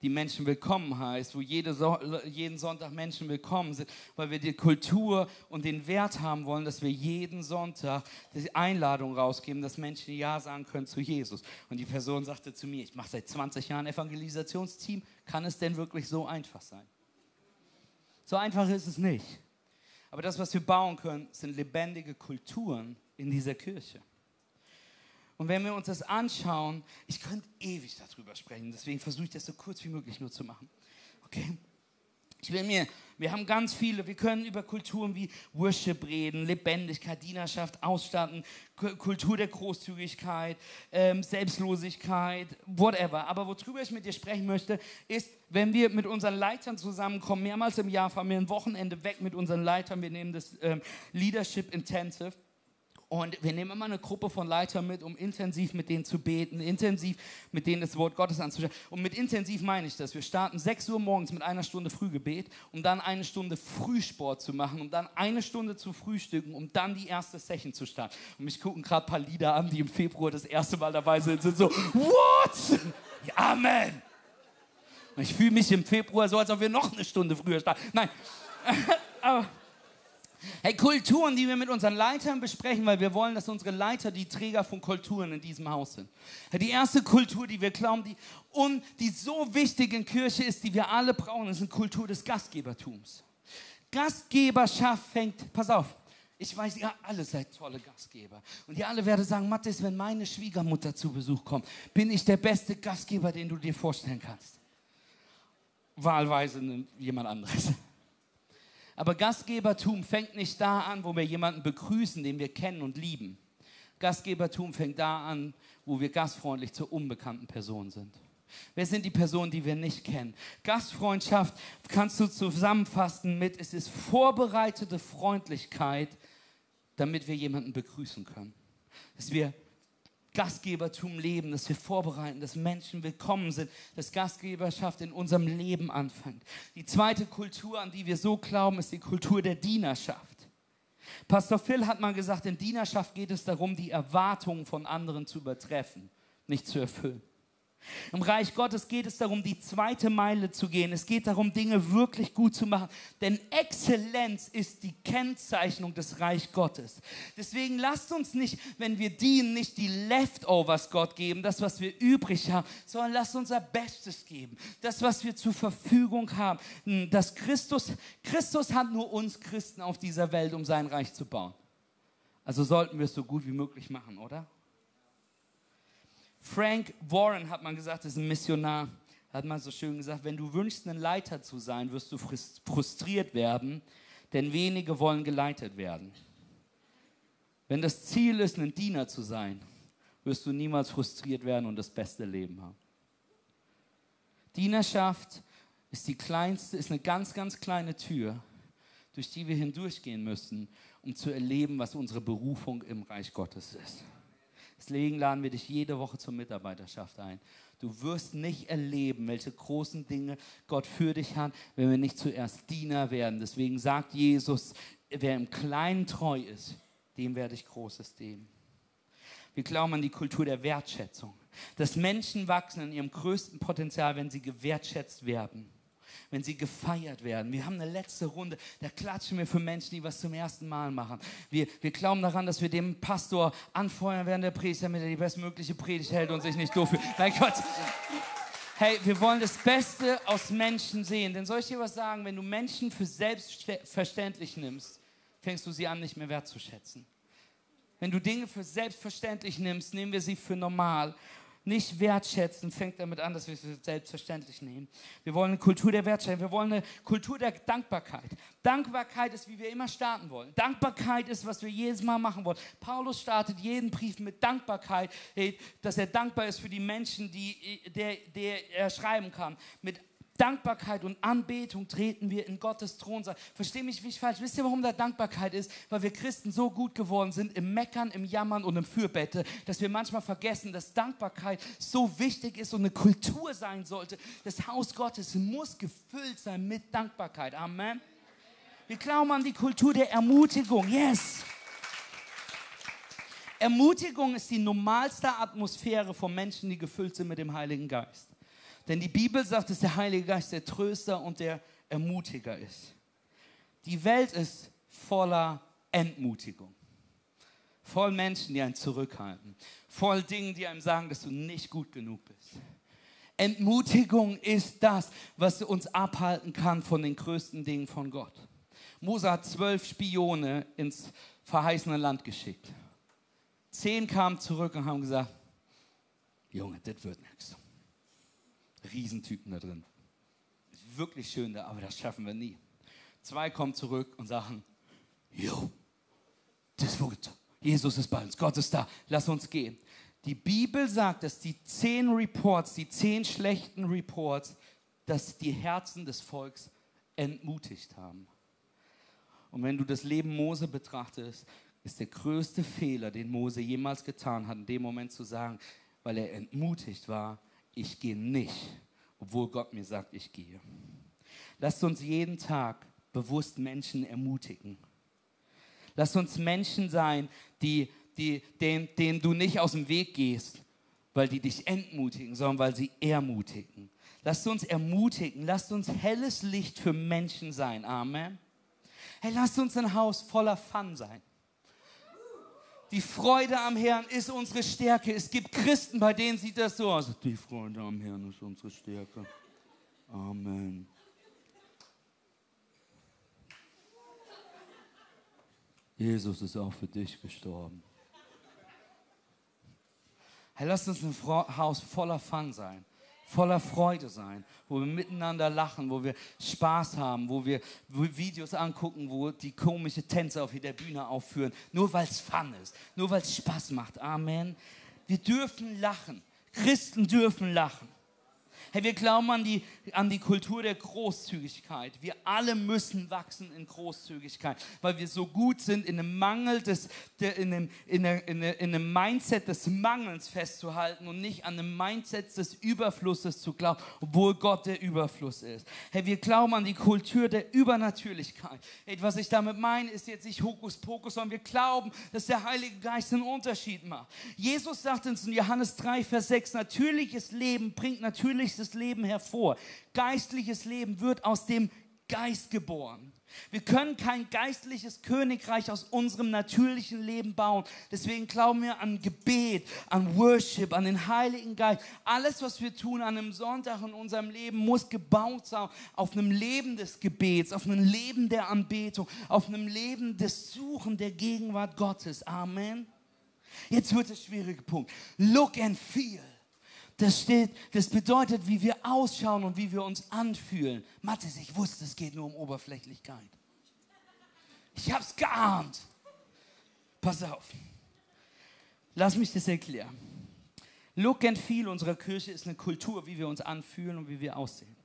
die Menschen willkommen heißt, wo jede so jeden Sonntag Menschen willkommen sind, weil wir die Kultur und den Wert haben wollen, dass wir jeden Sonntag die Einladung rausgeben, dass Menschen Ja sagen können zu Jesus. Und die Person sagte zu mir, ich mache seit 20 Jahren Evangelisationsteam, kann es denn wirklich so einfach sein? So einfach ist es nicht. Aber das, was wir bauen können, sind lebendige Kulturen in dieser Kirche. Und wenn wir uns das anschauen, ich könnte ewig darüber sprechen, deswegen versuche ich das so kurz wie möglich nur zu machen. Okay? Ich will mir, wir haben ganz viele, wir können über Kulturen wie Worship reden, Lebendigkeit, Dienerschaft, Ausstatten, Kultur der Großzügigkeit, ähm, Selbstlosigkeit, whatever. Aber worüber ich mit dir sprechen möchte, ist, wenn wir mit unseren Leitern zusammenkommen, mehrmals im Jahr fahren wir ein Wochenende weg mit unseren Leitern, wir nehmen das ähm, Leadership Intensive und wir nehmen immer eine Gruppe von Leitern mit, um intensiv mit denen zu beten, intensiv mit denen das Wort Gottes anzuschauen. Und mit intensiv meine ich das. Wir starten 6 Uhr morgens mit einer Stunde Frühgebet, um dann eine Stunde Frühsport zu machen, um dann eine Stunde zu frühstücken, um dann die erste Session zu starten. Und mich gucken gerade ein paar Lieder an, die im Februar das erste Mal dabei sind, sind so, what? Amen. Ich fühle mich im Februar so, als ob wir noch eine Stunde früher starten. Nein, aber Hey, Kulturen, die wir mit unseren Leitern besprechen, weil wir wollen, dass unsere Leiter die Träger von Kulturen in diesem Haus sind. Die erste Kultur, die wir glauben, die, und die so wichtig in Kirche ist, die wir alle brauchen, ist eine Kultur des Gastgebertums. Gastgeberschaft fängt, pass auf, ich weiß, ihr alle seid tolle Gastgeber. Und ihr alle werdet sagen, Mathis, wenn meine Schwiegermutter zu Besuch kommt, bin ich der beste Gastgeber, den du dir vorstellen kannst. Wahlweise jemand anderes. Aber Gastgebertum fängt nicht da an, wo wir jemanden begrüßen, den wir kennen und lieben. Gastgebertum fängt da an, wo wir gastfreundlich zur unbekannten Person sind. Wer sind die Personen, die wir nicht kennen? Gastfreundschaft kannst du zusammenfassen mit, es ist vorbereitete Freundlichkeit, damit wir jemanden begrüßen können. Dass wir Gastgebertum leben, dass wir vorbereiten, dass Menschen willkommen sind, dass Gastgeberschaft in unserem Leben anfängt. Die zweite Kultur, an die wir so glauben, ist die Kultur der Dienerschaft. Pastor Phil hat mal gesagt, in Dienerschaft geht es darum, die Erwartungen von anderen zu übertreffen, nicht zu erfüllen. Im Reich Gottes geht es darum, die zweite Meile zu gehen. Es geht darum, Dinge wirklich gut zu machen. Denn Exzellenz ist die Kennzeichnung des Reich Gottes. Deswegen lasst uns nicht, wenn wir dienen, nicht die Leftovers Gott geben, das, was wir übrig haben, sondern lasst unser Bestes geben. Das, was wir zur Verfügung haben. Das Christus, Christus hat nur uns Christen auf dieser Welt, um sein Reich zu bauen. Also sollten wir es so gut wie möglich machen, oder? Frank Warren hat mal gesagt, ist ein Missionar, hat mal so schön gesagt, wenn du wünschst, ein Leiter zu sein, wirst du frustriert werden, denn wenige wollen geleitet werden. Wenn das Ziel ist, ein Diener zu sein, wirst du niemals frustriert werden und das beste Leben haben. Dienerschaft ist die kleinste, ist eine ganz, ganz kleine Tür, durch die wir hindurchgehen müssen, um zu erleben, was unsere Berufung im Reich Gottes ist. Deswegen laden wir dich jede Woche zur Mitarbeiterschaft ein. Du wirst nicht erleben, welche großen Dinge Gott für dich hat, wenn wir nicht zuerst Diener werden. Deswegen sagt Jesus, wer im Kleinen treu ist, dem werde ich Großes geben. Wir glauben an die Kultur der Wertschätzung. Dass Menschen wachsen in ihrem größten Potenzial, wenn sie gewertschätzt werden. Wenn sie gefeiert werden. Wir haben eine letzte Runde, da klatschen wir für Menschen, die was zum ersten Mal machen. Wir, wir glauben daran, dass wir dem Pastor anfeuern während der Predigt, damit er die bestmögliche Predigt hält und sich nicht doof fühlt. Mein Gott. Hey, wir wollen das Beste aus Menschen sehen. Denn soll ich dir was sagen, wenn du Menschen für selbstverständlich nimmst, fängst du sie an, nicht mehr wertzuschätzen. Wenn du Dinge für selbstverständlich nimmst, nehmen wir sie für normal nicht wertschätzen, fängt damit an, dass wir es selbstverständlich nehmen. Wir wollen eine Kultur der Wertschätzung, wir wollen eine Kultur der Dankbarkeit. Dankbarkeit ist, wie wir immer starten wollen. Dankbarkeit ist, was wir jedes Mal machen wollen. Paulus startet jeden Brief mit Dankbarkeit, dass er dankbar ist für die Menschen, die der, der er schreiben kann. Mit Dankbarkeit und Anbetung treten wir in Gottes Thronsaal. Verstehe mich nicht falsch. Wisst ihr, warum da Dankbarkeit ist? Weil wir Christen so gut geworden sind im Meckern, im Jammern und im Fürbette, dass wir manchmal vergessen, dass Dankbarkeit so wichtig ist und eine Kultur sein sollte. Das Haus Gottes muss gefüllt sein mit Dankbarkeit. Amen. Wir glauben an die Kultur der Ermutigung. Yes. Ermutigung ist die normalste Atmosphäre von Menschen, die gefüllt sind mit dem Heiligen Geist. Denn die Bibel sagt, dass der Heilige Geist der Tröster und der Ermutiger ist. Die Welt ist voller Entmutigung. Voll Menschen, die einen zurückhalten. Voll Dingen, die einem sagen, dass du nicht gut genug bist. Entmutigung ist das, was uns abhalten kann von den größten Dingen von Gott. Mose hat zwölf Spione ins verheißene Land geschickt. Zehn kamen zurück und haben gesagt, Junge, das wird nichts. Riesentypen da drin. Wirklich schön da, aber das schaffen wir nie. Zwei kommen zurück und sagen, jo, das funktioniert. Jesus ist bei uns, Gott ist da, lass uns gehen. Die Bibel sagt, dass die zehn Reports, die zehn schlechten Reports, dass die Herzen des Volks entmutigt haben. Und wenn du das Leben Mose betrachtest, ist der größte Fehler, den Mose jemals getan hat, in dem Moment zu sagen, weil er entmutigt war, ich gehe nicht, obwohl Gott mir sagt, ich gehe. Lasst uns jeden Tag bewusst Menschen ermutigen. Lasst uns Menschen sein, die, die, denen, denen du nicht aus dem Weg gehst, weil die dich entmutigen, sondern weil sie ermutigen. Lasst uns ermutigen, lasst uns helles Licht für Menschen sein. Amen. Hey, lasst uns ein Haus voller Fun sein. Die Freude am Herrn ist unsere Stärke. Es gibt Christen, bei denen sieht das so aus. Die Freude am Herrn ist unsere Stärke. Amen. Jesus ist auch für dich gestorben. Hey, lass uns ein Haus voller Fun sein voller Freude sein, wo wir miteinander lachen, wo wir Spaß haben, wo wir Videos angucken, wo die komische Tänzer auf der Bühne aufführen, nur weil es Fun ist, nur weil es Spaß macht. Amen. Wir dürfen lachen. Christen dürfen lachen. Hey, wir glauben an die, an die Kultur der Großzügigkeit. Wir alle müssen wachsen in Großzügigkeit, weil wir so gut sind, in einem Mangel des, in, einem, in, einer, in, einem Mindset des Mangels festzuhalten und nicht an einem Mindset des Überflusses zu glauben, obwohl Gott der Überfluss ist. Hey, wir glauben an die Kultur der Übernatürlichkeit. Hey, was ich damit meine, ist jetzt nicht Hokuspokus, sondern wir glauben, dass der Heilige Geist einen Unterschied macht. Jesus sagt uns in Johannes 3, Vers 6, natürliches Leben bringt natürliches geistliches Leben hervor. Geistliches Leben wird aus dem Geist geboren. Wir können kein geistliches Königreich aus unserem natürlichen Leben bauen. Deswegen glauben wir an Gebet, an Worship, an den Heiligen Geist. Alles, was wir tun an einem Sonntag in unserem Leben, muss gebaut sein auf einem Leben des Gebets, auf einem Leben der Anbetung, auf einem Leben des Suchen der Gegenwart Gottes. Amen. Jetzt wird der schwierige Punkt. Look and feel. Das, steht, das bedeutet, wie wir ausschauen und wie wir uns anfühlen. Mathis, ich wusste, es geht nur um Oberflächlichkeit. Ich habe es geahnt. Pass auf. Lass mich das erklären. Look and Feel unserer Kirche ist eine Kultur, wie wir uns anfühlen und wie wir aussehen.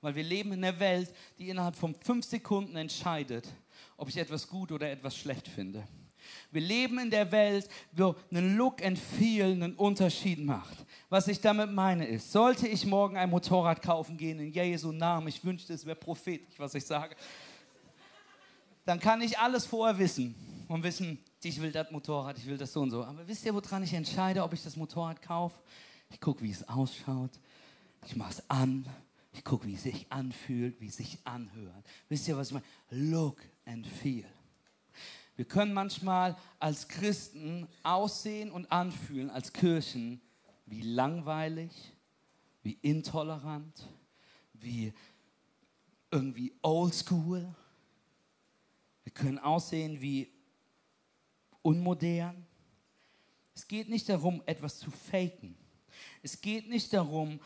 Weil wir leben in einer Welt, die innerhalb von fünf Sekunden entscheidet, ob ich etwas gut oder etwas schlecht finde. Wir leben in der Welt, wo ein Look and Feel einen Unterschied macht. Was ich damit meine ist, sollte ich morgen ein Motorrad kaufen gehen in Jesu Namen, ich wünschte, es wäre prophetisch, was ich sage, dann kann ich alles vorher wissen und wissen, ich will das Motorrad, ich will das so und so. Aber wisst ihr, woran ich entscheide, ob ich das Motorrad kaufe? Ich gucke, wie es ausschaut. Ich mache es an. Ich gucke, wie es sich anfühlt, wie es sich anhört. Wisst ihr, was ich meine? Look and feel. Wir können manchmal als Christen aussehen und anfühlen, als Kirchen, wie langweilig, wie intolerant, wie irgendwie oldschool. Wir können aussehen wie unmodern. Es geht nicht darum, etwas zu faken. Es geht nicht darum,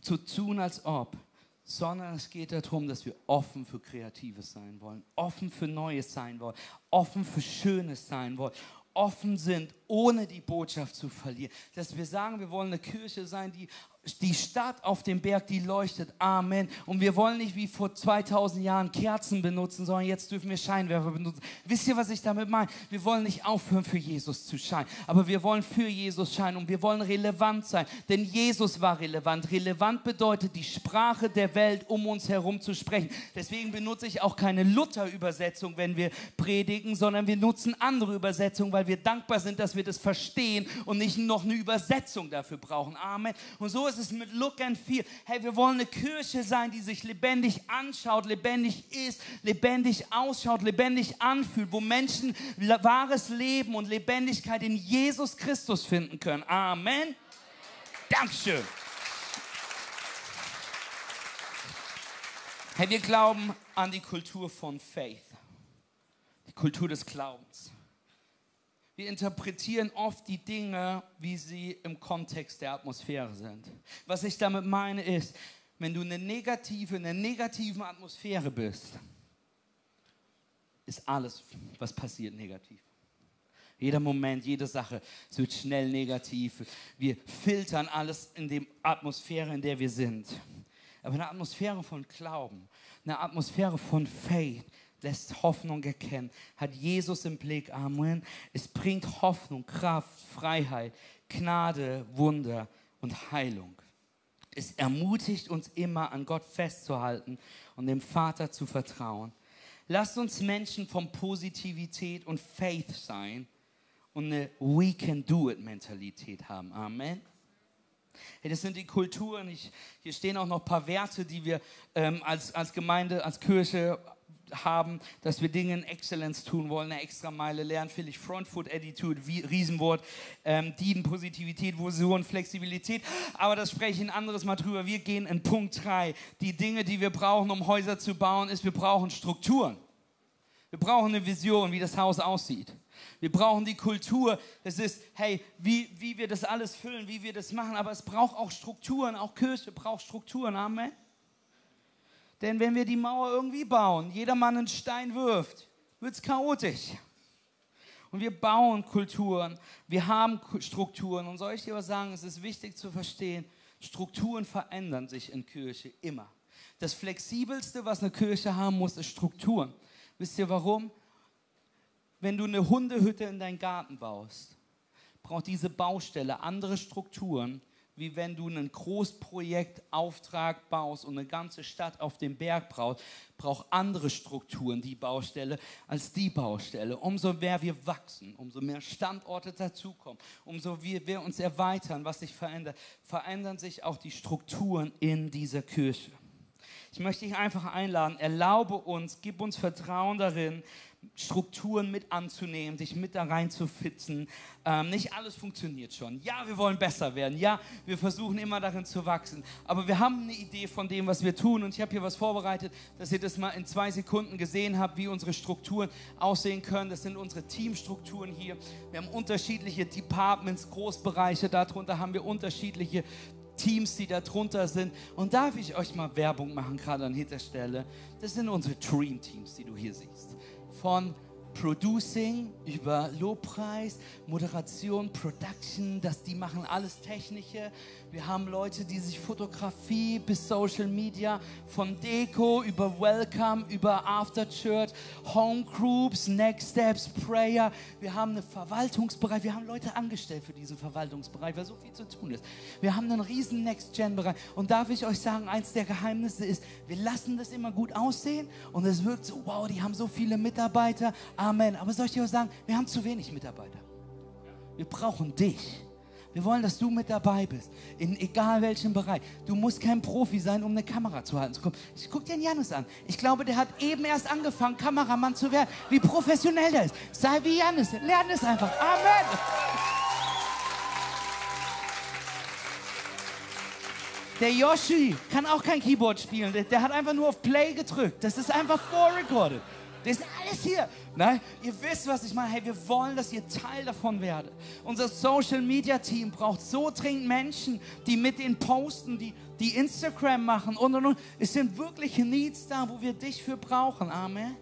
zu tun, als ob, sondern es geht darum, dass wir offen für Kreatives sein wollen, offen für Neues sein wollen, offen für Schönes sein wollen, offen sind, ohne die Botschaft zu verlieren. Dass wir sagen, wir wollen eine Kirche sein, die die Stadt auf dem Berg, die leuchtet. Amen. Und wir wollen nicht wie vor 2000 Jahren Kerzen benutzen, sondern jetzt dürfen wir Scheinwerfer benutzen. Wisst ihr, was ich damit meine? Wir wollen nicht aufhören, für Jesus zu scheinen, aber wir wollen für Jesus scheinen und wir wollen relevant sein, denn Jesus war relevant. Relevant bedeutet die Sprache der Welt, um uns herum zu sprechen. Deswegen benutze ich auch keine Luther-Übersetzung, wenn wir predigen, sondern wir nutzen andere Übersetzungen, weil wir dankbar sind, dass wir das verstehen und nicht noch eine Übersetzung dafür brauchen. Amen. Und so ist es mit Look and Feel. Hey, wir wollen eine Kirche sein, die sich lebendig anschaut, lebendig ist, lebendig ausschaut, lebendig anfühlt, wo Menschen wahres Leben und Lebendigkeit in Jesus Christus finden können. Amen. Dankeschön. Hey, wir glauben an die Kultur von Faith, die Kultur des Glaubens. Wir interpretieren oft die Dinge, wie sie im Kontext der Atmosphäre sind. Was ich damit meine ist, wenn du eine negative, in einer negativen Atmosphäre bist, ist alles, was passiert, negativ. Jeder Moment, jede Sache, es wird schnell negativ. Wir filtern alles in der Atmosphäre, in der wir sind. Aber eine Atmosphäre von Glauben, eine Atmosphäre von Faith, lässt Hoffnung erkennen, hat Jesus im Blick. Amen. Es bringt Hoffnung, Kraft, Freiheit, Gnade, Wunder und Heilung. Es ermutigt uns immer, an Gott festzuhalten und dem Vater zu vertrauen. Lasst uns Menschen von Positivität und Faith sein und eine We can do it Mentalität haben. Amen. Hey, das sind die Kulturen. Ich, hier stehen auch noch ein paar Werte, die wir ähm, als, als Gemeinde, als Kirche haben, dass wir Dinge in Exzellenz tun wollen, eine extra Meile lernen, vielleicht Frontfoot Attitude, Riesenwort, ähm, Dienen, Positivität, Vision, Flexibilität. Aber das spreche ich ein anderes Mal drüber. Wir gehen in Punkt 3. Die Dinge, die wir brauchen, um Häuser zu bauen, ist, wir brauchen Strukturen. Wir brauchen eine Vision, wie das Haus aussieht. Wir brauchen die Kultur. Es ist, hey, wie, wie wir das alles füllen, wie wir das machen. Aber es braucht auch Strukturen. Auch Kirche braucht Strukturen. Amen. Denn wenn wir die Mauer irgendwie bauen, jeder Mann einen Stein wirft, wird es chaotisch. Und wir bauen Kulturen, wir haben Strukturen. Und soll ich dir was sagen, es ist wichtig zu verstehen, Strukturen verändern sich in Kirche immer. Das Flexibelste, was eine Kirche haben muss, ist Strukturen. Wisst ihr warum? Wenn du eine Hundehütte in deinen Garten baust, braucht diese Baustelle andere Strukturen, wie wenn du einen Großprojektauftrag baust und eine ganze Stadt auf dem Berg brauchst, braucht andere Strukturen die Baustelle als die Baustelle. Umso mehr wir wachsen, umso mehr Standorte dazukommen, umso mehr wir uns erweitern, was sich verändert, verändern sich auch die Strukturen in dieser Kirche. Ich möchte dich einfach einladen, erlaube uns, gib uns Vertrauen darin, Strukturen mit anzunehmen, sich mit da reinzufitzen. Ähm, nicht alles funktioniert schon. Ja, wir wollen besser werden. Ja, wir versuchen immer darin zu wachsen. Aber wir haben eine Idee von dem, was wir tun. Und ich habe hier was vorbereitet, dass ihr das mal in zwei Sekunden gesehen habt, wie unsere Strukturen aussehen können. Das sind unsere Teamstrukturen hier. Wir haben unterschiedliche Departments, Großbereiche. Darunter haben wir unterschiedliche Teams, die da drunter sind. Und darf ich euch mal Werbung machen, gerade an dieser Stelle? Das sind unsere Dream Teams, die du hier siehst von Producing, über Lobpreis, Moderation, Production, dass die machen alles Technische. Wir haben Leute, die sich Fotografie bis Social Media, von Deko über Welcome, über After Church, Home Groups, Next Steps, Prayer. Wir haben einen Verwaltungsbereich, wir haben Leute angestellt für diesen Verwaltungsbereich, weil so viel zu tun ist. Wir haben einen riesen Next-Gen-Bereich. Und darf ich euch sagen, eins der Geheimnisse ist, wir lassen das immer gut aussehen und es wirkt so, wow, die haben so viele Mitarbeiter. Amen. Aber soll ich dir auch sagen, wir haben zu wenig Mitarbeiter. Wir brauchen dich Wir wollen, dass du mit dabei bist, in egal welchem Bereich. Du musst kein Profi sein, um eine Kamera zu halten. Ich guck dir Janis an. Ich glaube, der hat eben erst angefangen, Kameramann zu werden. Wie professionell der ist. Sei wie Janis. Lern es einfach. Amen. Der Yoshi kann auch kein Keyboard spielen. Der, der, hat einfach nur auf Play gedrückt. Das ist einfach vorrecorded. Das ist alles hier. Nein, ihr wisst, was ich meine. Hey, wir wollen, dass ihr Teil davon werdet. Unser Social Media Team braucht so dringend Menschen, die mit den posten, die, die Instagram machen und und und. Es sind wirkliche Needs da, wo wir dich für brauchen. Amen.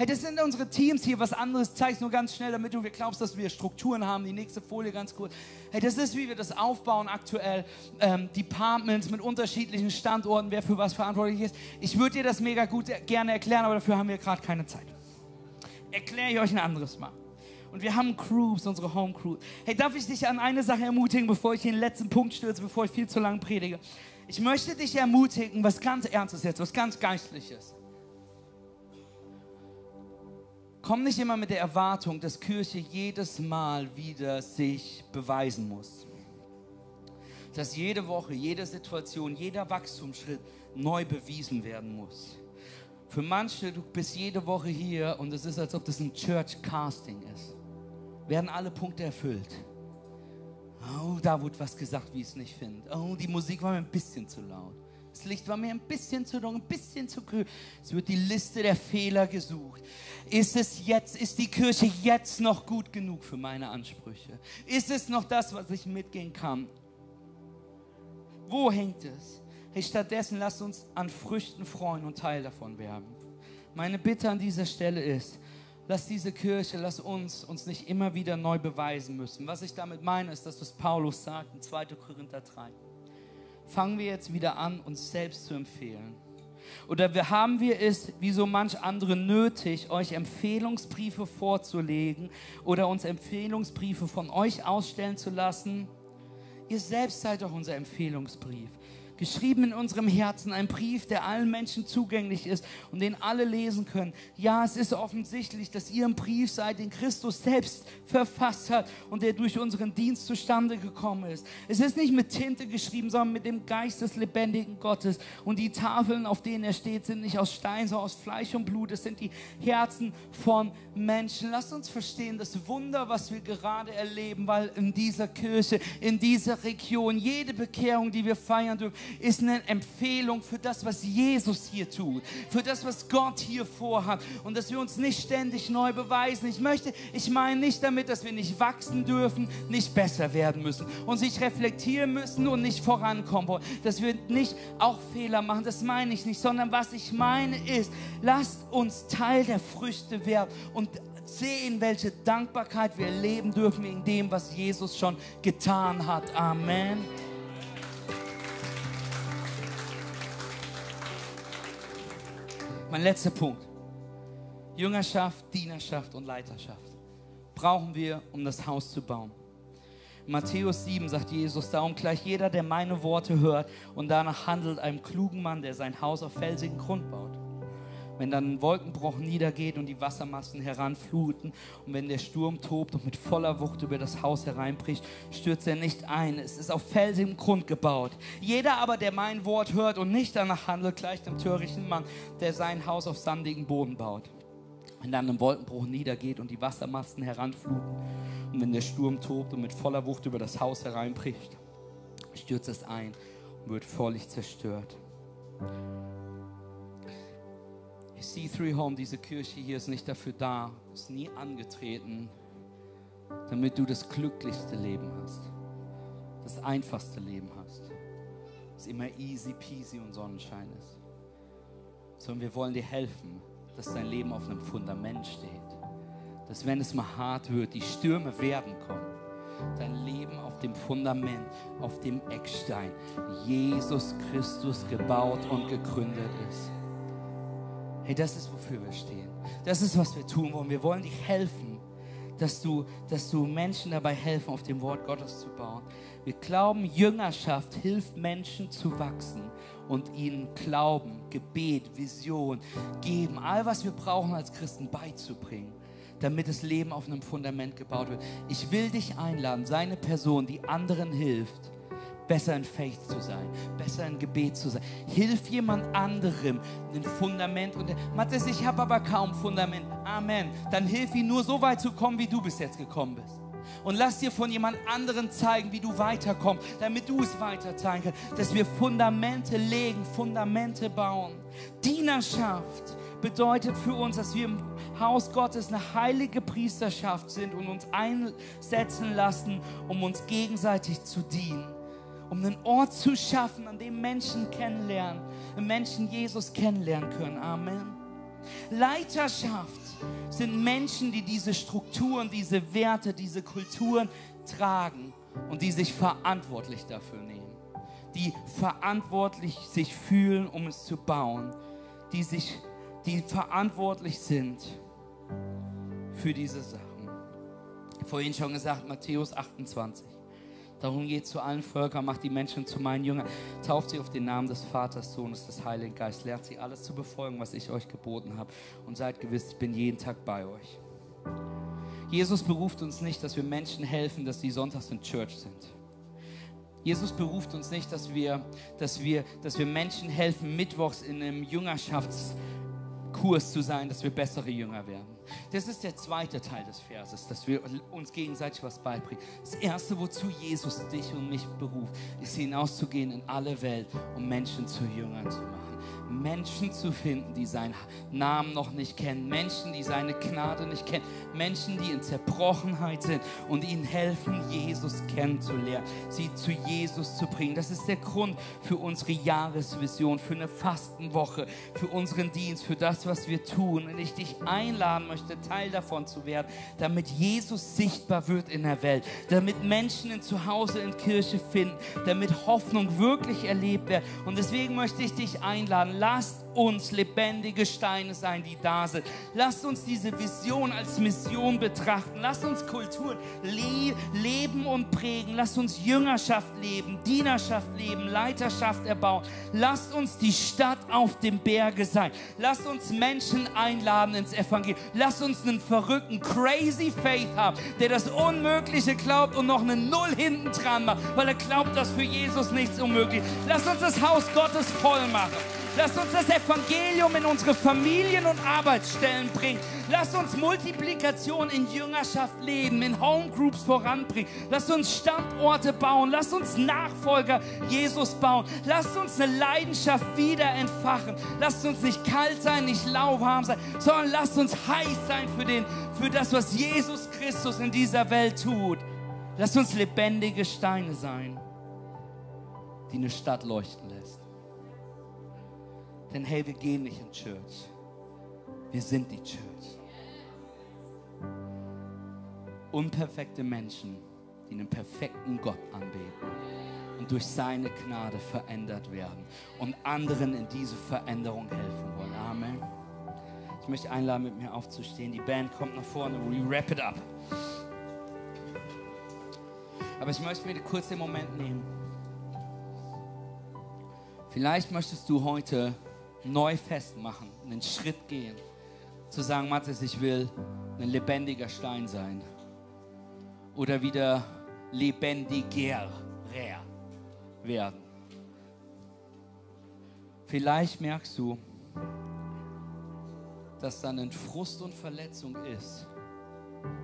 Hey, das sind unsere Teams hier. Was anderes zeigst nur ganz schnell, damit du glaubst, dass wir Strukturen haben. Die nächste Folie ganz kurz. Hey, das ist, wie wir das aufbauen aktuell. Ähm, Departments mit unterschiedlichen Standorten, wer für was verantwortlich ist. Ich würde dir das mega gut gerne erklären, aber dafür haben wir gerade keine Zeit. Erkläre ich euch ein anderes Mal. Und wir haben Crews, unsere Home Crew. Hey, darf ich dich an eine Sache ermutigen, bevor ich den letzten Punkt stürze, bevor ich viel zu lang predige? Ich möchte dich ermutigen, was ganz Ernstes jetzt, was ganz Geistliches. Komm nicht immer mit der Erwartung, dass Kirche jedes Mal wieder sich beweisen muss. Dass jede Woche, jede Situation, jeder Wachstumsschritt neu bewiesen werden muss. Für manche, du bist jede Woche hier und es ist, als ob das ein Church Casting ist. Werden alle Punkte erfüllt. Oh, da wurde was gesagt, wie ich es nicht finde. Oh, die Musik war mir ein bisschen zu laut. Das Licht war mir ein bisschen zu dunkel, ein bisschen zu grün. Es wird die Liste der Fehler gesucht. Ist es jetzt, ist die Kirche jetzt noch gut genug für meine Ansprüche? Ist es noch das, was ich mitgehen kann? Wo hängt es? Hey, stattdessen lasst uns an Früchten freuen und Teil davon werden. Meine Bitte an dieser Stelle ist, lass diese Kirche, lass uns uns nicht immer wieder neu beweisen müssen. Was ich damit meine, ist, dass was Paulus sagt in 2. Korinther 3 fangen wir jetzt wieder an, uns selbst zu empfehlen. Oder haben wir es, wie so manch andere, nötig, euch Empfehlungsbriefe vorzulegen oder uns Empfehlungsbriefe von euch ausstellen zu lassen? Ihr selbst seid doch unser Empfehlungsbrief geschrieben in unserem Herzen, ein Brief, der allen Menschen zugänglich ist und den alle lesen können. Ja, es ist offensichtlich, dass ihr ein Brief seid, den Christus selbst verfasst hat und der durch unseren Dienst zustande gekommen ist. Es ist nicht mit Tinte geschrieben, sondern mit dem Geist des lebendigen Gottes. Und die Tafeln, auf denen er steht, sind nicht aus Stein, sondern aus Fleisch und Blut. Es sind die Herzen von Menschen. Lasst uns verstehen, das Wunder, was wir gerade erleben, weil in dieser Kirche, in dieser Region, jede Bekehrung, die wir feiern dürfen, ist eine Empfehlung für das, was Jesus hier tut, für das, was Gott hier vorhat und dass wir uns nicht ständig neu beweisen. Ich möchte, ich meine nicht damit, dass wir nicht wachsen dürfen, nicht besser werden müssen und sich reflektieren müssen und nicht vorankommen wollen, dass wir nicht auch Fehler machen, das meine ich nicht, sondern was ich meine ist, lasst uns Teil der Früchte werden und sehen, welche Dankbarkeit wir erleben dürfen in dem, was Jesus schon getan hat. Amen. Mein letzter Punkt. Jüngerschaft, Dienerschaft und Leiterschaft brauchen wir, um das Haus zu bauen. In Matthäus 7 sagt Jesus, darum gleich jeder, der meine Worte hört und danach handelt, einem klugen Mann, der sein Haus auf felsigen Grund baut wenn dann ein Wolkenbruch niedergeht und die Wassermassen heranfluten und wenn der Sturm tobt und mit voller Wucht über das Haus hereinbricht, stürzt er nicht ein. Es ist auf felsigem Grund gebaut. Jeder aber, der mein Wort hört und nicht danach handelt, gleicht dem törichten Mann, der sein Haus auf sandigen Boden baut. Wenn dann ein Wolkenbruch niedergeht und die Wassermassen heranfluten und wenn der Sturm tobt und mit voller Wucht über das Haus hereinbricht, stürzt es ein und wird völlig zerstört. C3 Home, diese Kirche hier ist nicht dafür da, ist nie angetreten, damit du das glücklichste Leben hast, das einfachste Leben hast, das immer easy peasy und Sonnenschein ist. Sondern wir wollen dir helfen, dass dein Leben auf einem Fundament steht. Dass wenn es mal hart wird, die Stürme werden kommen, dein Leben auf dem Fundament, auf dem Eckstein, Jesus Christus gebaut und gegründet ist. Hey, das ist, wofür wir stehen. Das ist, was wir tun wollen. Wir wollen dich helfen, dass du, dass du Menschen dabei helfen, auf dem Wort Gottes zu bauen. Wir glauben, Jüngerschaft hilft Menschen zu wachsen und ihnen Glauben, Gebet, Vision geben, all was wir brauchen als Christen beizubringen damit das Leben auf einem Fundament gebaut wird. Ich will dich einladen, seine Person, die anderen hilft, besser in Faith zu sein, besser in Gebet zu sein. Hilf jemand anderem ein Fundament. Und Matthias, ich habe aber kaum Fundament. Amen. Dann hilf ihm nur so weit zu kommen, wie du bis jetzt gekommen bist. Und lass dir von jemand anderem zeigen, wie du weiterkommst, damit du es weiter zeigen kannst. Dass wir Fundamente legen, Fundamente bauen. Dienerschaft bedeutet für uns, dass wir im Haus Gottes eine heilige Priesterschaft sind und uns einsetzen lassen, um uns gegenseitig zu dienen. Um einen Ort zu schaffen, an dem Menschen kennenlernen, Menschen Jesus kennenlernen können. Amen. Leiterschaft sind Menschen, die diese Strukturen, diese Werte, diese Kulturen tragen und die sich verantwortlich dafür nehmen. Die verantwortlich sich fühlen, um es zu bauen. Die, sich, die verantwortlich sind für diese Sachen. Vorhin schon gesagt, Matthäus 28. Darum geht zu allen Völkern, macht die Menschen zu meinen Jüngern, tauft sie auf den Namen des Vaters, Sohnes, des Heiligen Geistes, lehrt sie alles zu befolgen, was ich euch geboten habe und seid gewiss, ich bin jeden Tag bei euch. Jesus beruft uns nicht, dass wir Menschen helfen, dass sie sonntags in Church sind. Jesus beruft uns nicht, dass wir, dass wir, dass wir Menschen helfen, mittwochs in einem Jüngerschafts- Kurs zu sein, dass wir bessere Jünger werden. Das ist der zweite Teil des Verses, dass wir uns gegenseitig was beibringen. Das erste, wozu Jesus dich und mich beruft, ist hinauszugehen in alle Welt, um Menschen zu Jüngern zu machen. Menschen zu finden, die seinen Namen noch nicht kennen, Menschen, die seine Gnade nicht kennen, Menschen, die in Zerbrochenheit sind und ihnen helfen, Jesus kennenzulernen, sie zu Jesus zu bringen. Das ist der Grund für unsere Jahresvision, für eine Fastenwoche, für unseren Dienst, für das, was wir tun. Und ich dich einladen möchte, Teil davon zu werden, damit Jesus sichtbar wird in der Welt, damit Menschen ein Zuhause in Kirche finden, damit Hoffnung wirklich erlebt wird. Und deswegen möchte ich dich einladen, lasst uns lebendige Steine sein, die da sind. Lasst uns diese Vision als Mission betrachten. Lasst uns Kulturen le leben und prägen. Lasst uns Jüngerschaft leben, Dienerschaft leben, Leiterschaft erbauen. Lasst uns die Stadt auf dem Berge sein. Lasst uns Menschen einladen ins Evangelium. Lasst uns einen verrückten, crazy Faith haben, der das Unmögliche glaubt und noch eine Null hinten dran macht, weil er glaubt, dass für Jesus nichts unmöglich ist. Lasst uns das Haus Gottes voll machen. Lasst uns das Evangelium in unsere Familien und Arbeitsstellen bringen. Lasst uns Multiplikation in Jüngerschaft leben, in Homegroups voranbringen. Lasst uns Standorte bauen. Lasst uns Nachfolger Jesus bauen. Lasst uns eine Leidenschaft wieder entfachen. Lasst uns nicht kalt sein, nicht lauwarm sein, sondern lasst uns heiß sein für, den, für das, was Jesus Christus in dieser Welt tut. Lasst uns lebendige Steine sein, die eine Stadt leuchten lässt. Denn hey, wir gehen nicht in Church. Wir sind die Church. Unperfekte Menschen, die einen perfekten Gott anbeten und durch seine Gnade verändert werden und anderen in diese Veränderung helfen wollen. Amen. Ich möchte einladen, mit mir aufzustehen. Die Band kommt nach vorne. We wrap it up. Aber ich möchte mir kurz den Moment nehmen. Vielleicht möchtest du heute neu festmachen, einen Schritt gehen, zu sagen, Mathis, ich will ein lebendiger Stein sein oder wieder lebendiger werden. Vielleicht merkst du, dass dann ein Frust und Verletzung ist,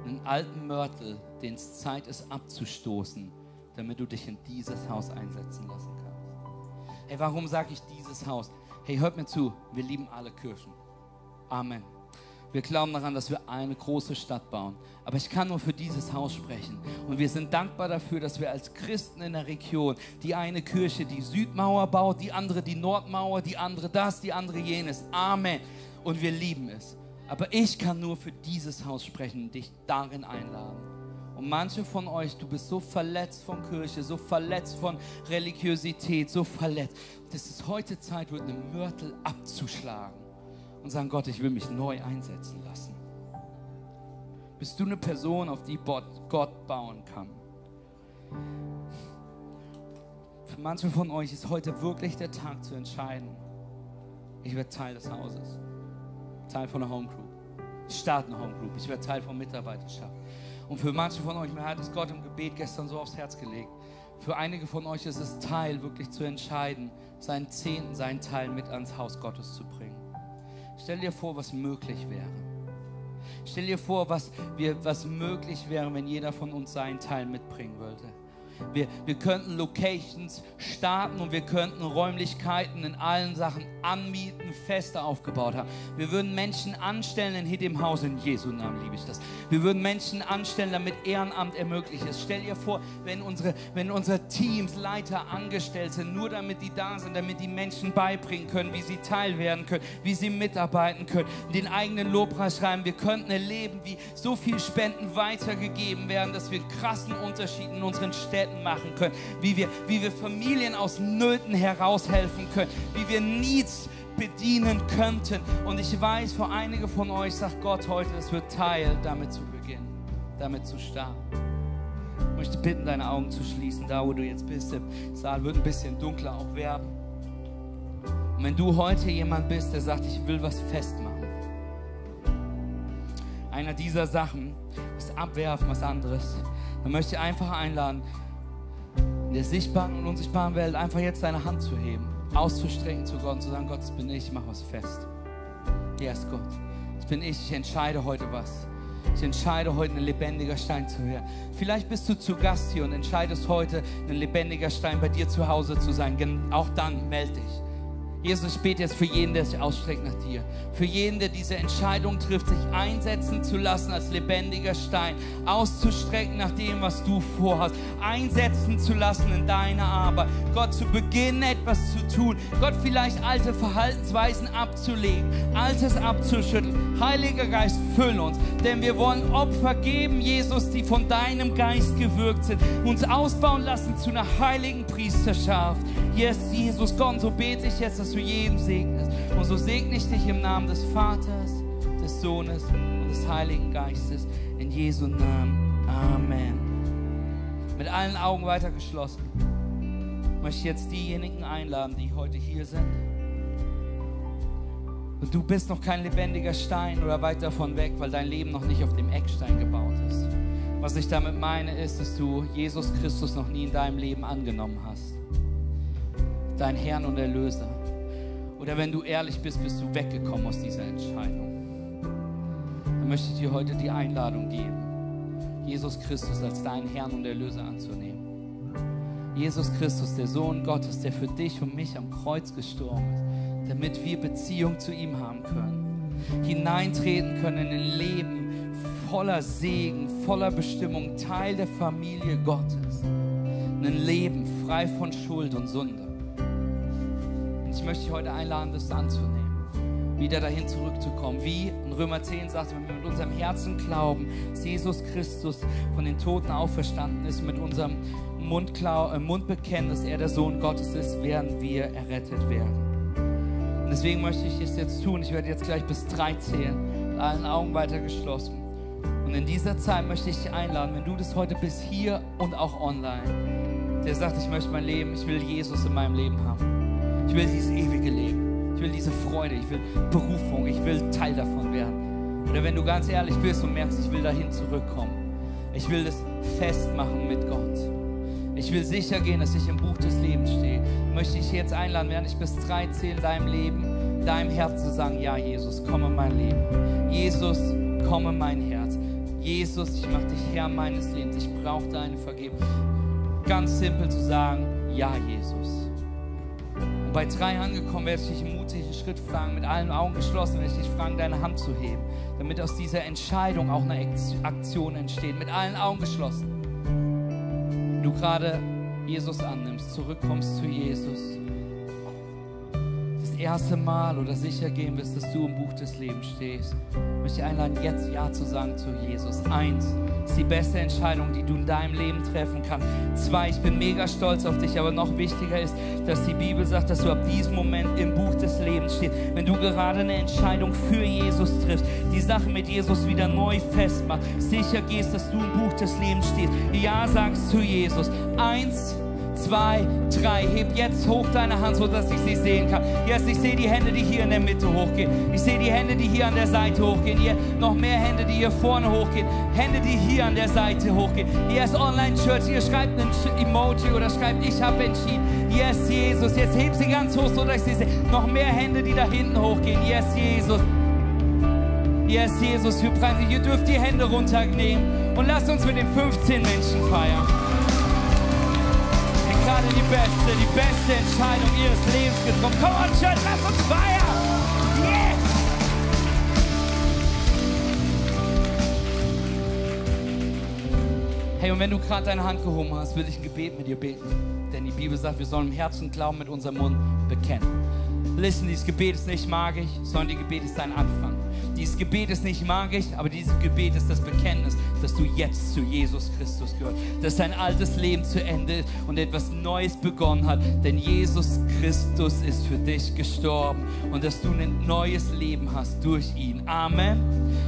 einen alten Mörtel, den es Zeit ist abzustoßen, damit du dich in dieses Haus einsetzen lassen kannst. Hey, warum sage ich dieses Haus? Hey, hört mir zu, wir lieben alle Kirchen. Amen. Wir glauben daran, dass wir eine große Stadt bauen. Aber ich kann nur für dieses Haus sprechen. Und wir sind dankbar dafür, dass wir als Christen in der Region die eine Kirche die Südmauer baut, die andere die Nordmauer, die andere das, die andere jenes. Amen. Und wir lieben es. Aber ich kann nur für dieses Haus sprechen und dich darin einladen. Und manche von euch, du bist so verletzt von Kirche, so verletzt von Religiosität, so verletzt, dass es heute Zeit wird, einen Mörtel abzuschlagen und sagen, Gott, ich will mich neu einsetzen lassen. Bist du eine Person, auf die Gott bauen kann? Für manche von euch ist heute wirklich der Tag zu entscheiden, ich werde Teil des Hauses, Teil von der Home Crew. Ich starte eine Home Group. Ich werde Teil von Mitarbeiterschaft. Und für manche von euch, mir hat es Gott im Gebet gestern so aufs Herz gelegt. Für einige von euch ist es Teil, wirklich zu entscheiden, seinen Zehnten, seinen Teil mit ans Haus Gottes zu bringen. Stell dir vor, was möglich wäre. Stell dir vor, was, wir, was möglich wäre, wenn jeder von uns seinen Teil mitbringen würde. Wir, wir könnten Locations starten und wir könnten Räumlichkeiten in allen Sachen anmieten, feste aufgebaut haben. Wir würden Menschen anstellen in Hit Haus, in Jesu Namen liebe ich das. Wir würden Menschen anstellen, damit Ehrenamt ermöglicht ist. Stell dir vor, wenn unsere, wenn unsere Teams, Leiter angestellt sind, nur damit die da sind, damit die Menschen beibringen können, wie sie teil werden können, wie sie mitarbeiten können, den eigenen Lobpreis schreiben. Wir könnten erleben, wie so viel Spenden weitergegeben werden, dass wir krassen Unterschied in unseren Städten Städten machen können, wie wir, wie wir Familien aus Nöten heraushelfen können, wie wir Needs bedienen könnten. Und ich weiß, für einige von euch sagt Gott heute, es wird Teil, damit zu beginnen, damit zu starten. Ich möchte bitten, deine Augen zu schließen, da wo du jetzt bist. Der Saal wird ein bisschen dunkler auch werden. Und wenn du heute jemand bist, der sagt, ich will was festmachen, einer dieser Sachen ist abwerfen, was anderes, dann möchte ich einfach einladen, in der sichtbaren und unsichtbaren Welt einfach jetzt deine Hand zu heben, auszustrecken zu Gott und zu sagen, Gott, das bin ich, ich mache was fest. Yes, Gott, das bin ich, ich entscheide heute was. Ich entscheide heute, ein lebendiger Stein zu werden. Vielleicht bist du zu Gast hier und entscheidest heute, ein lebendiger Stein bei dir zu Hause zu sein. Auch dann melde dich. Jesus, ich bete jetzt für jeden, der sich ausstreckt nach dir. Für jeden, der diese Entscheidung trifft, sich einsetzen zu lassen als lebendiger Stein, auszustrecken nach dem, was du vorhast, einsetzen zu lassen in deiner Arbeit. Gott, zu beginnen etwas zu tun. Gott, vielleicht alte Verhaltensweisen abzulegen, Altes abzuschütteln. Heiliger Geist, füll uns, denn wir wollen Opfer geben, Jesus, die von deinem Geist gewirkt sind, uns ausbauen lassen zu einer heiligen Priesterschaft. Yes, Jesus, Gott, so bete ich jetzt, dass du jeden segnest. Und so segne ich dich im Namen des Vaters, des Sohnes und des Heiligen Geistes. In Jesu Namen. Amen. Mit allen Augen weiter geschlossen. Möchte ich jetzt diejenigen einladen, die heute hier sind. Und du bist noch kein lebendiger Stein oder weit davon weg, weil dein Leben noch nicht auf dem Eckstein gebaut ist. Was ich damit meine, ist, dass du Jesus Christus noch nie in deinem Leben angenommen hast dein Herrn und Erlöser. Oder wenn du ehrlich bist, bist du weggekommen aus dieser Entscheidung. Dann möchte ich dir heute die Einladung geben, Jesus Christus als deinen Herrn und Erlöser anzunehmen. Jesus Christus, der Sohn Gottes, der für dich und mich am Kreuz gestorben ist, damit wir Beziehung zu ihm haben können, hineintreten können in ein Leben voller Segen, voller Bestimmung, Teil der Familie Gottes, ein Leben frei von Schuld und Sünde ich möchte dich heute einladen, das anzunehmen. Wieder dahin zurückzukommen. Wie in Römer 10 sagt, wenn wir mit unserem Herzen glauben, dass Jesus Christus von den Toten auferstanden ist, mit unserem Mund, äh, Mund bekennen, dass er der Sohn Gottes ist, werden wir errettet werden. Und deswegen möchte ich es jetzt tun. Ich werde jetzt gleich bis drei zählen, mit allen Augen weiter geschlossen. Und in dieser Zeit möchte ich dich einladen, wenn du das heute bist, hier und auch online, der sagt, ich möchte mein Leben, ich will Jesus in meinem Leben haben. Ich will dieses ewige Leben. Ich will diese Freude. Ich will Berufung. Ich will Teil davon werden. Oder wenn du ganz ehrlich bist und merkst, ich will dahin zurückkommen. Ich will das festmachen mit Gott. Ich will sicher gehen, dass ich im Buch des Lebens stehe. Möchte ich jetzt einladen, während ich bis drei zähle, deinem Leben, deinem Herz zu sagen, ja, Jesus, komm in mein Leben. Jesus, komm in mein Herz. Jesus, ich mache dich Herr meines Lebens. Ich brauche deine Vergebung. Ganz simpel zu sagen, ja, Jesus bei drei angekommen werde ich dich einen mutigen Schritt fragen, mit allen Augen geschlossen, werde ich dich fragen, deine Hand zu heben, damit aus dieser Entscheidung auch eine Aktion entsteht, mit allen Augen geschlossen. Du gerade Jesus annimmst, zurückkommst zu Jesus, erste Mal oder sicher gehen wirst, dass du im Buch des Lebens stehst, möchte ich einladen, jetzt Ja zu sagen zu Jesus. Eins, ist die beste Entscheidung, die du in deinem Leben treffen kannst. Zwei, ich bin mega stolz auf dich, aber noch wichtiger ist, dass die Bibel sagt, dass du ab diesem Moment im Buch des Lebens stehst. Wenn du gerade eine Entscheidung für Jesus triffst, die Sache mit Jesus wieder neu festmachst, sicher gehst, dass du im Buch des Lebens stehst. Ja sagst zu Jesus. Eins, zwei, drei. Heb jetzt hoch deine Hand, so dass ich sie sehen kann. Yes, ich sehe die Hände, die hier in der Mitte hochgehen. Ich sehe die Hände, die hier an der Seite hochgehen. Hier noch mehr Hände, die hier vorne hochgehen. Hände, die hier an der Seite hochgehen. Yes, Online Church, ihr schreibt ein Emoji oder schreibt, ich habe entschieden. Yes, Jesus. Jetzt heb sie ganz hoch, so dass ich sie sehe. Noch mehr Hände, die da hinten hochgehen. Yes, Jesus. Yes, Jesus, wir preisen. Ihr dürft die Hände runternehmen und lasst uns mit den 15 Menschen feiern. Gerade die beste, die beste Entscheidung ihres Lebens getroffen. Komm on, Church, lasst uns feiern. Yes! Hey, und wenn du gerade deine Hand gehoben hast, will ich ein Gebet mit dir beten. Denn die Bibel sagt, wir sollen im Herzen Glauben mit unserem Mund bekennen. Listen, dieses Gebet ist nicht magisch, sondern die Gebet ist dein Anfang. Dieses Gebet ist nicht magisch, aber dieses Gebet ist das Bekenntnis, dass du jetzt zu Jesus Christus gehörst, dass dein altes Leben zu Ende ist und etwas Neues begonnen hat, denn Jesus Christus ist für dich gestorben und dass du ein neues Leben hast durch ihn. Amen.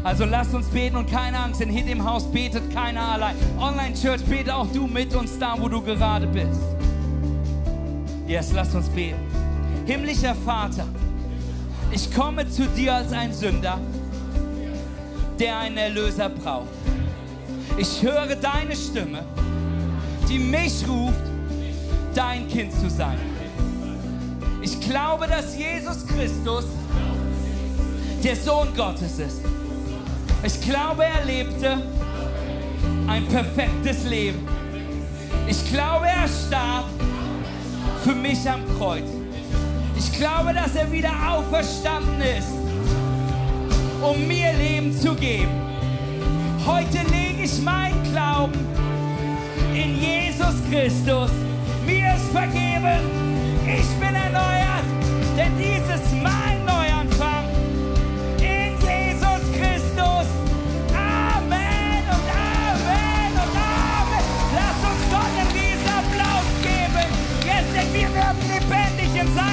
Also lass uns beten und keine Angst, denn hinter dem Haus betet keiner allein. Online Church, bete auch du mit uns da, wo du gerade bist. Yes, lass uns beten. Himmlischer Vater, ich komme zu dir als ein Sünder, der einen Erlöser braucht. Ich höre deine Stimme, die mich ruft, dein Kind zu sein. Ich glaube, dass Jesus Christus der Sohn Gottes ist. Ich glaube, er lebte ein perfektes Leben. Ich glaube, er starb für mich am Kreuz. Ich glaube, dass er wieder auferstanden ist, um mir Leben zu geben. Heute lege ich meinen Glauben in Jesus Christus. Mir ist vergeben, ich bin erneuert, denn dies ist mein Neuanfang. In Jesus Christus. Amen und Amen und Amen. Lass uns Gott in diesen Applaus geben. Jetzt sind wir werden lebendig im Saal.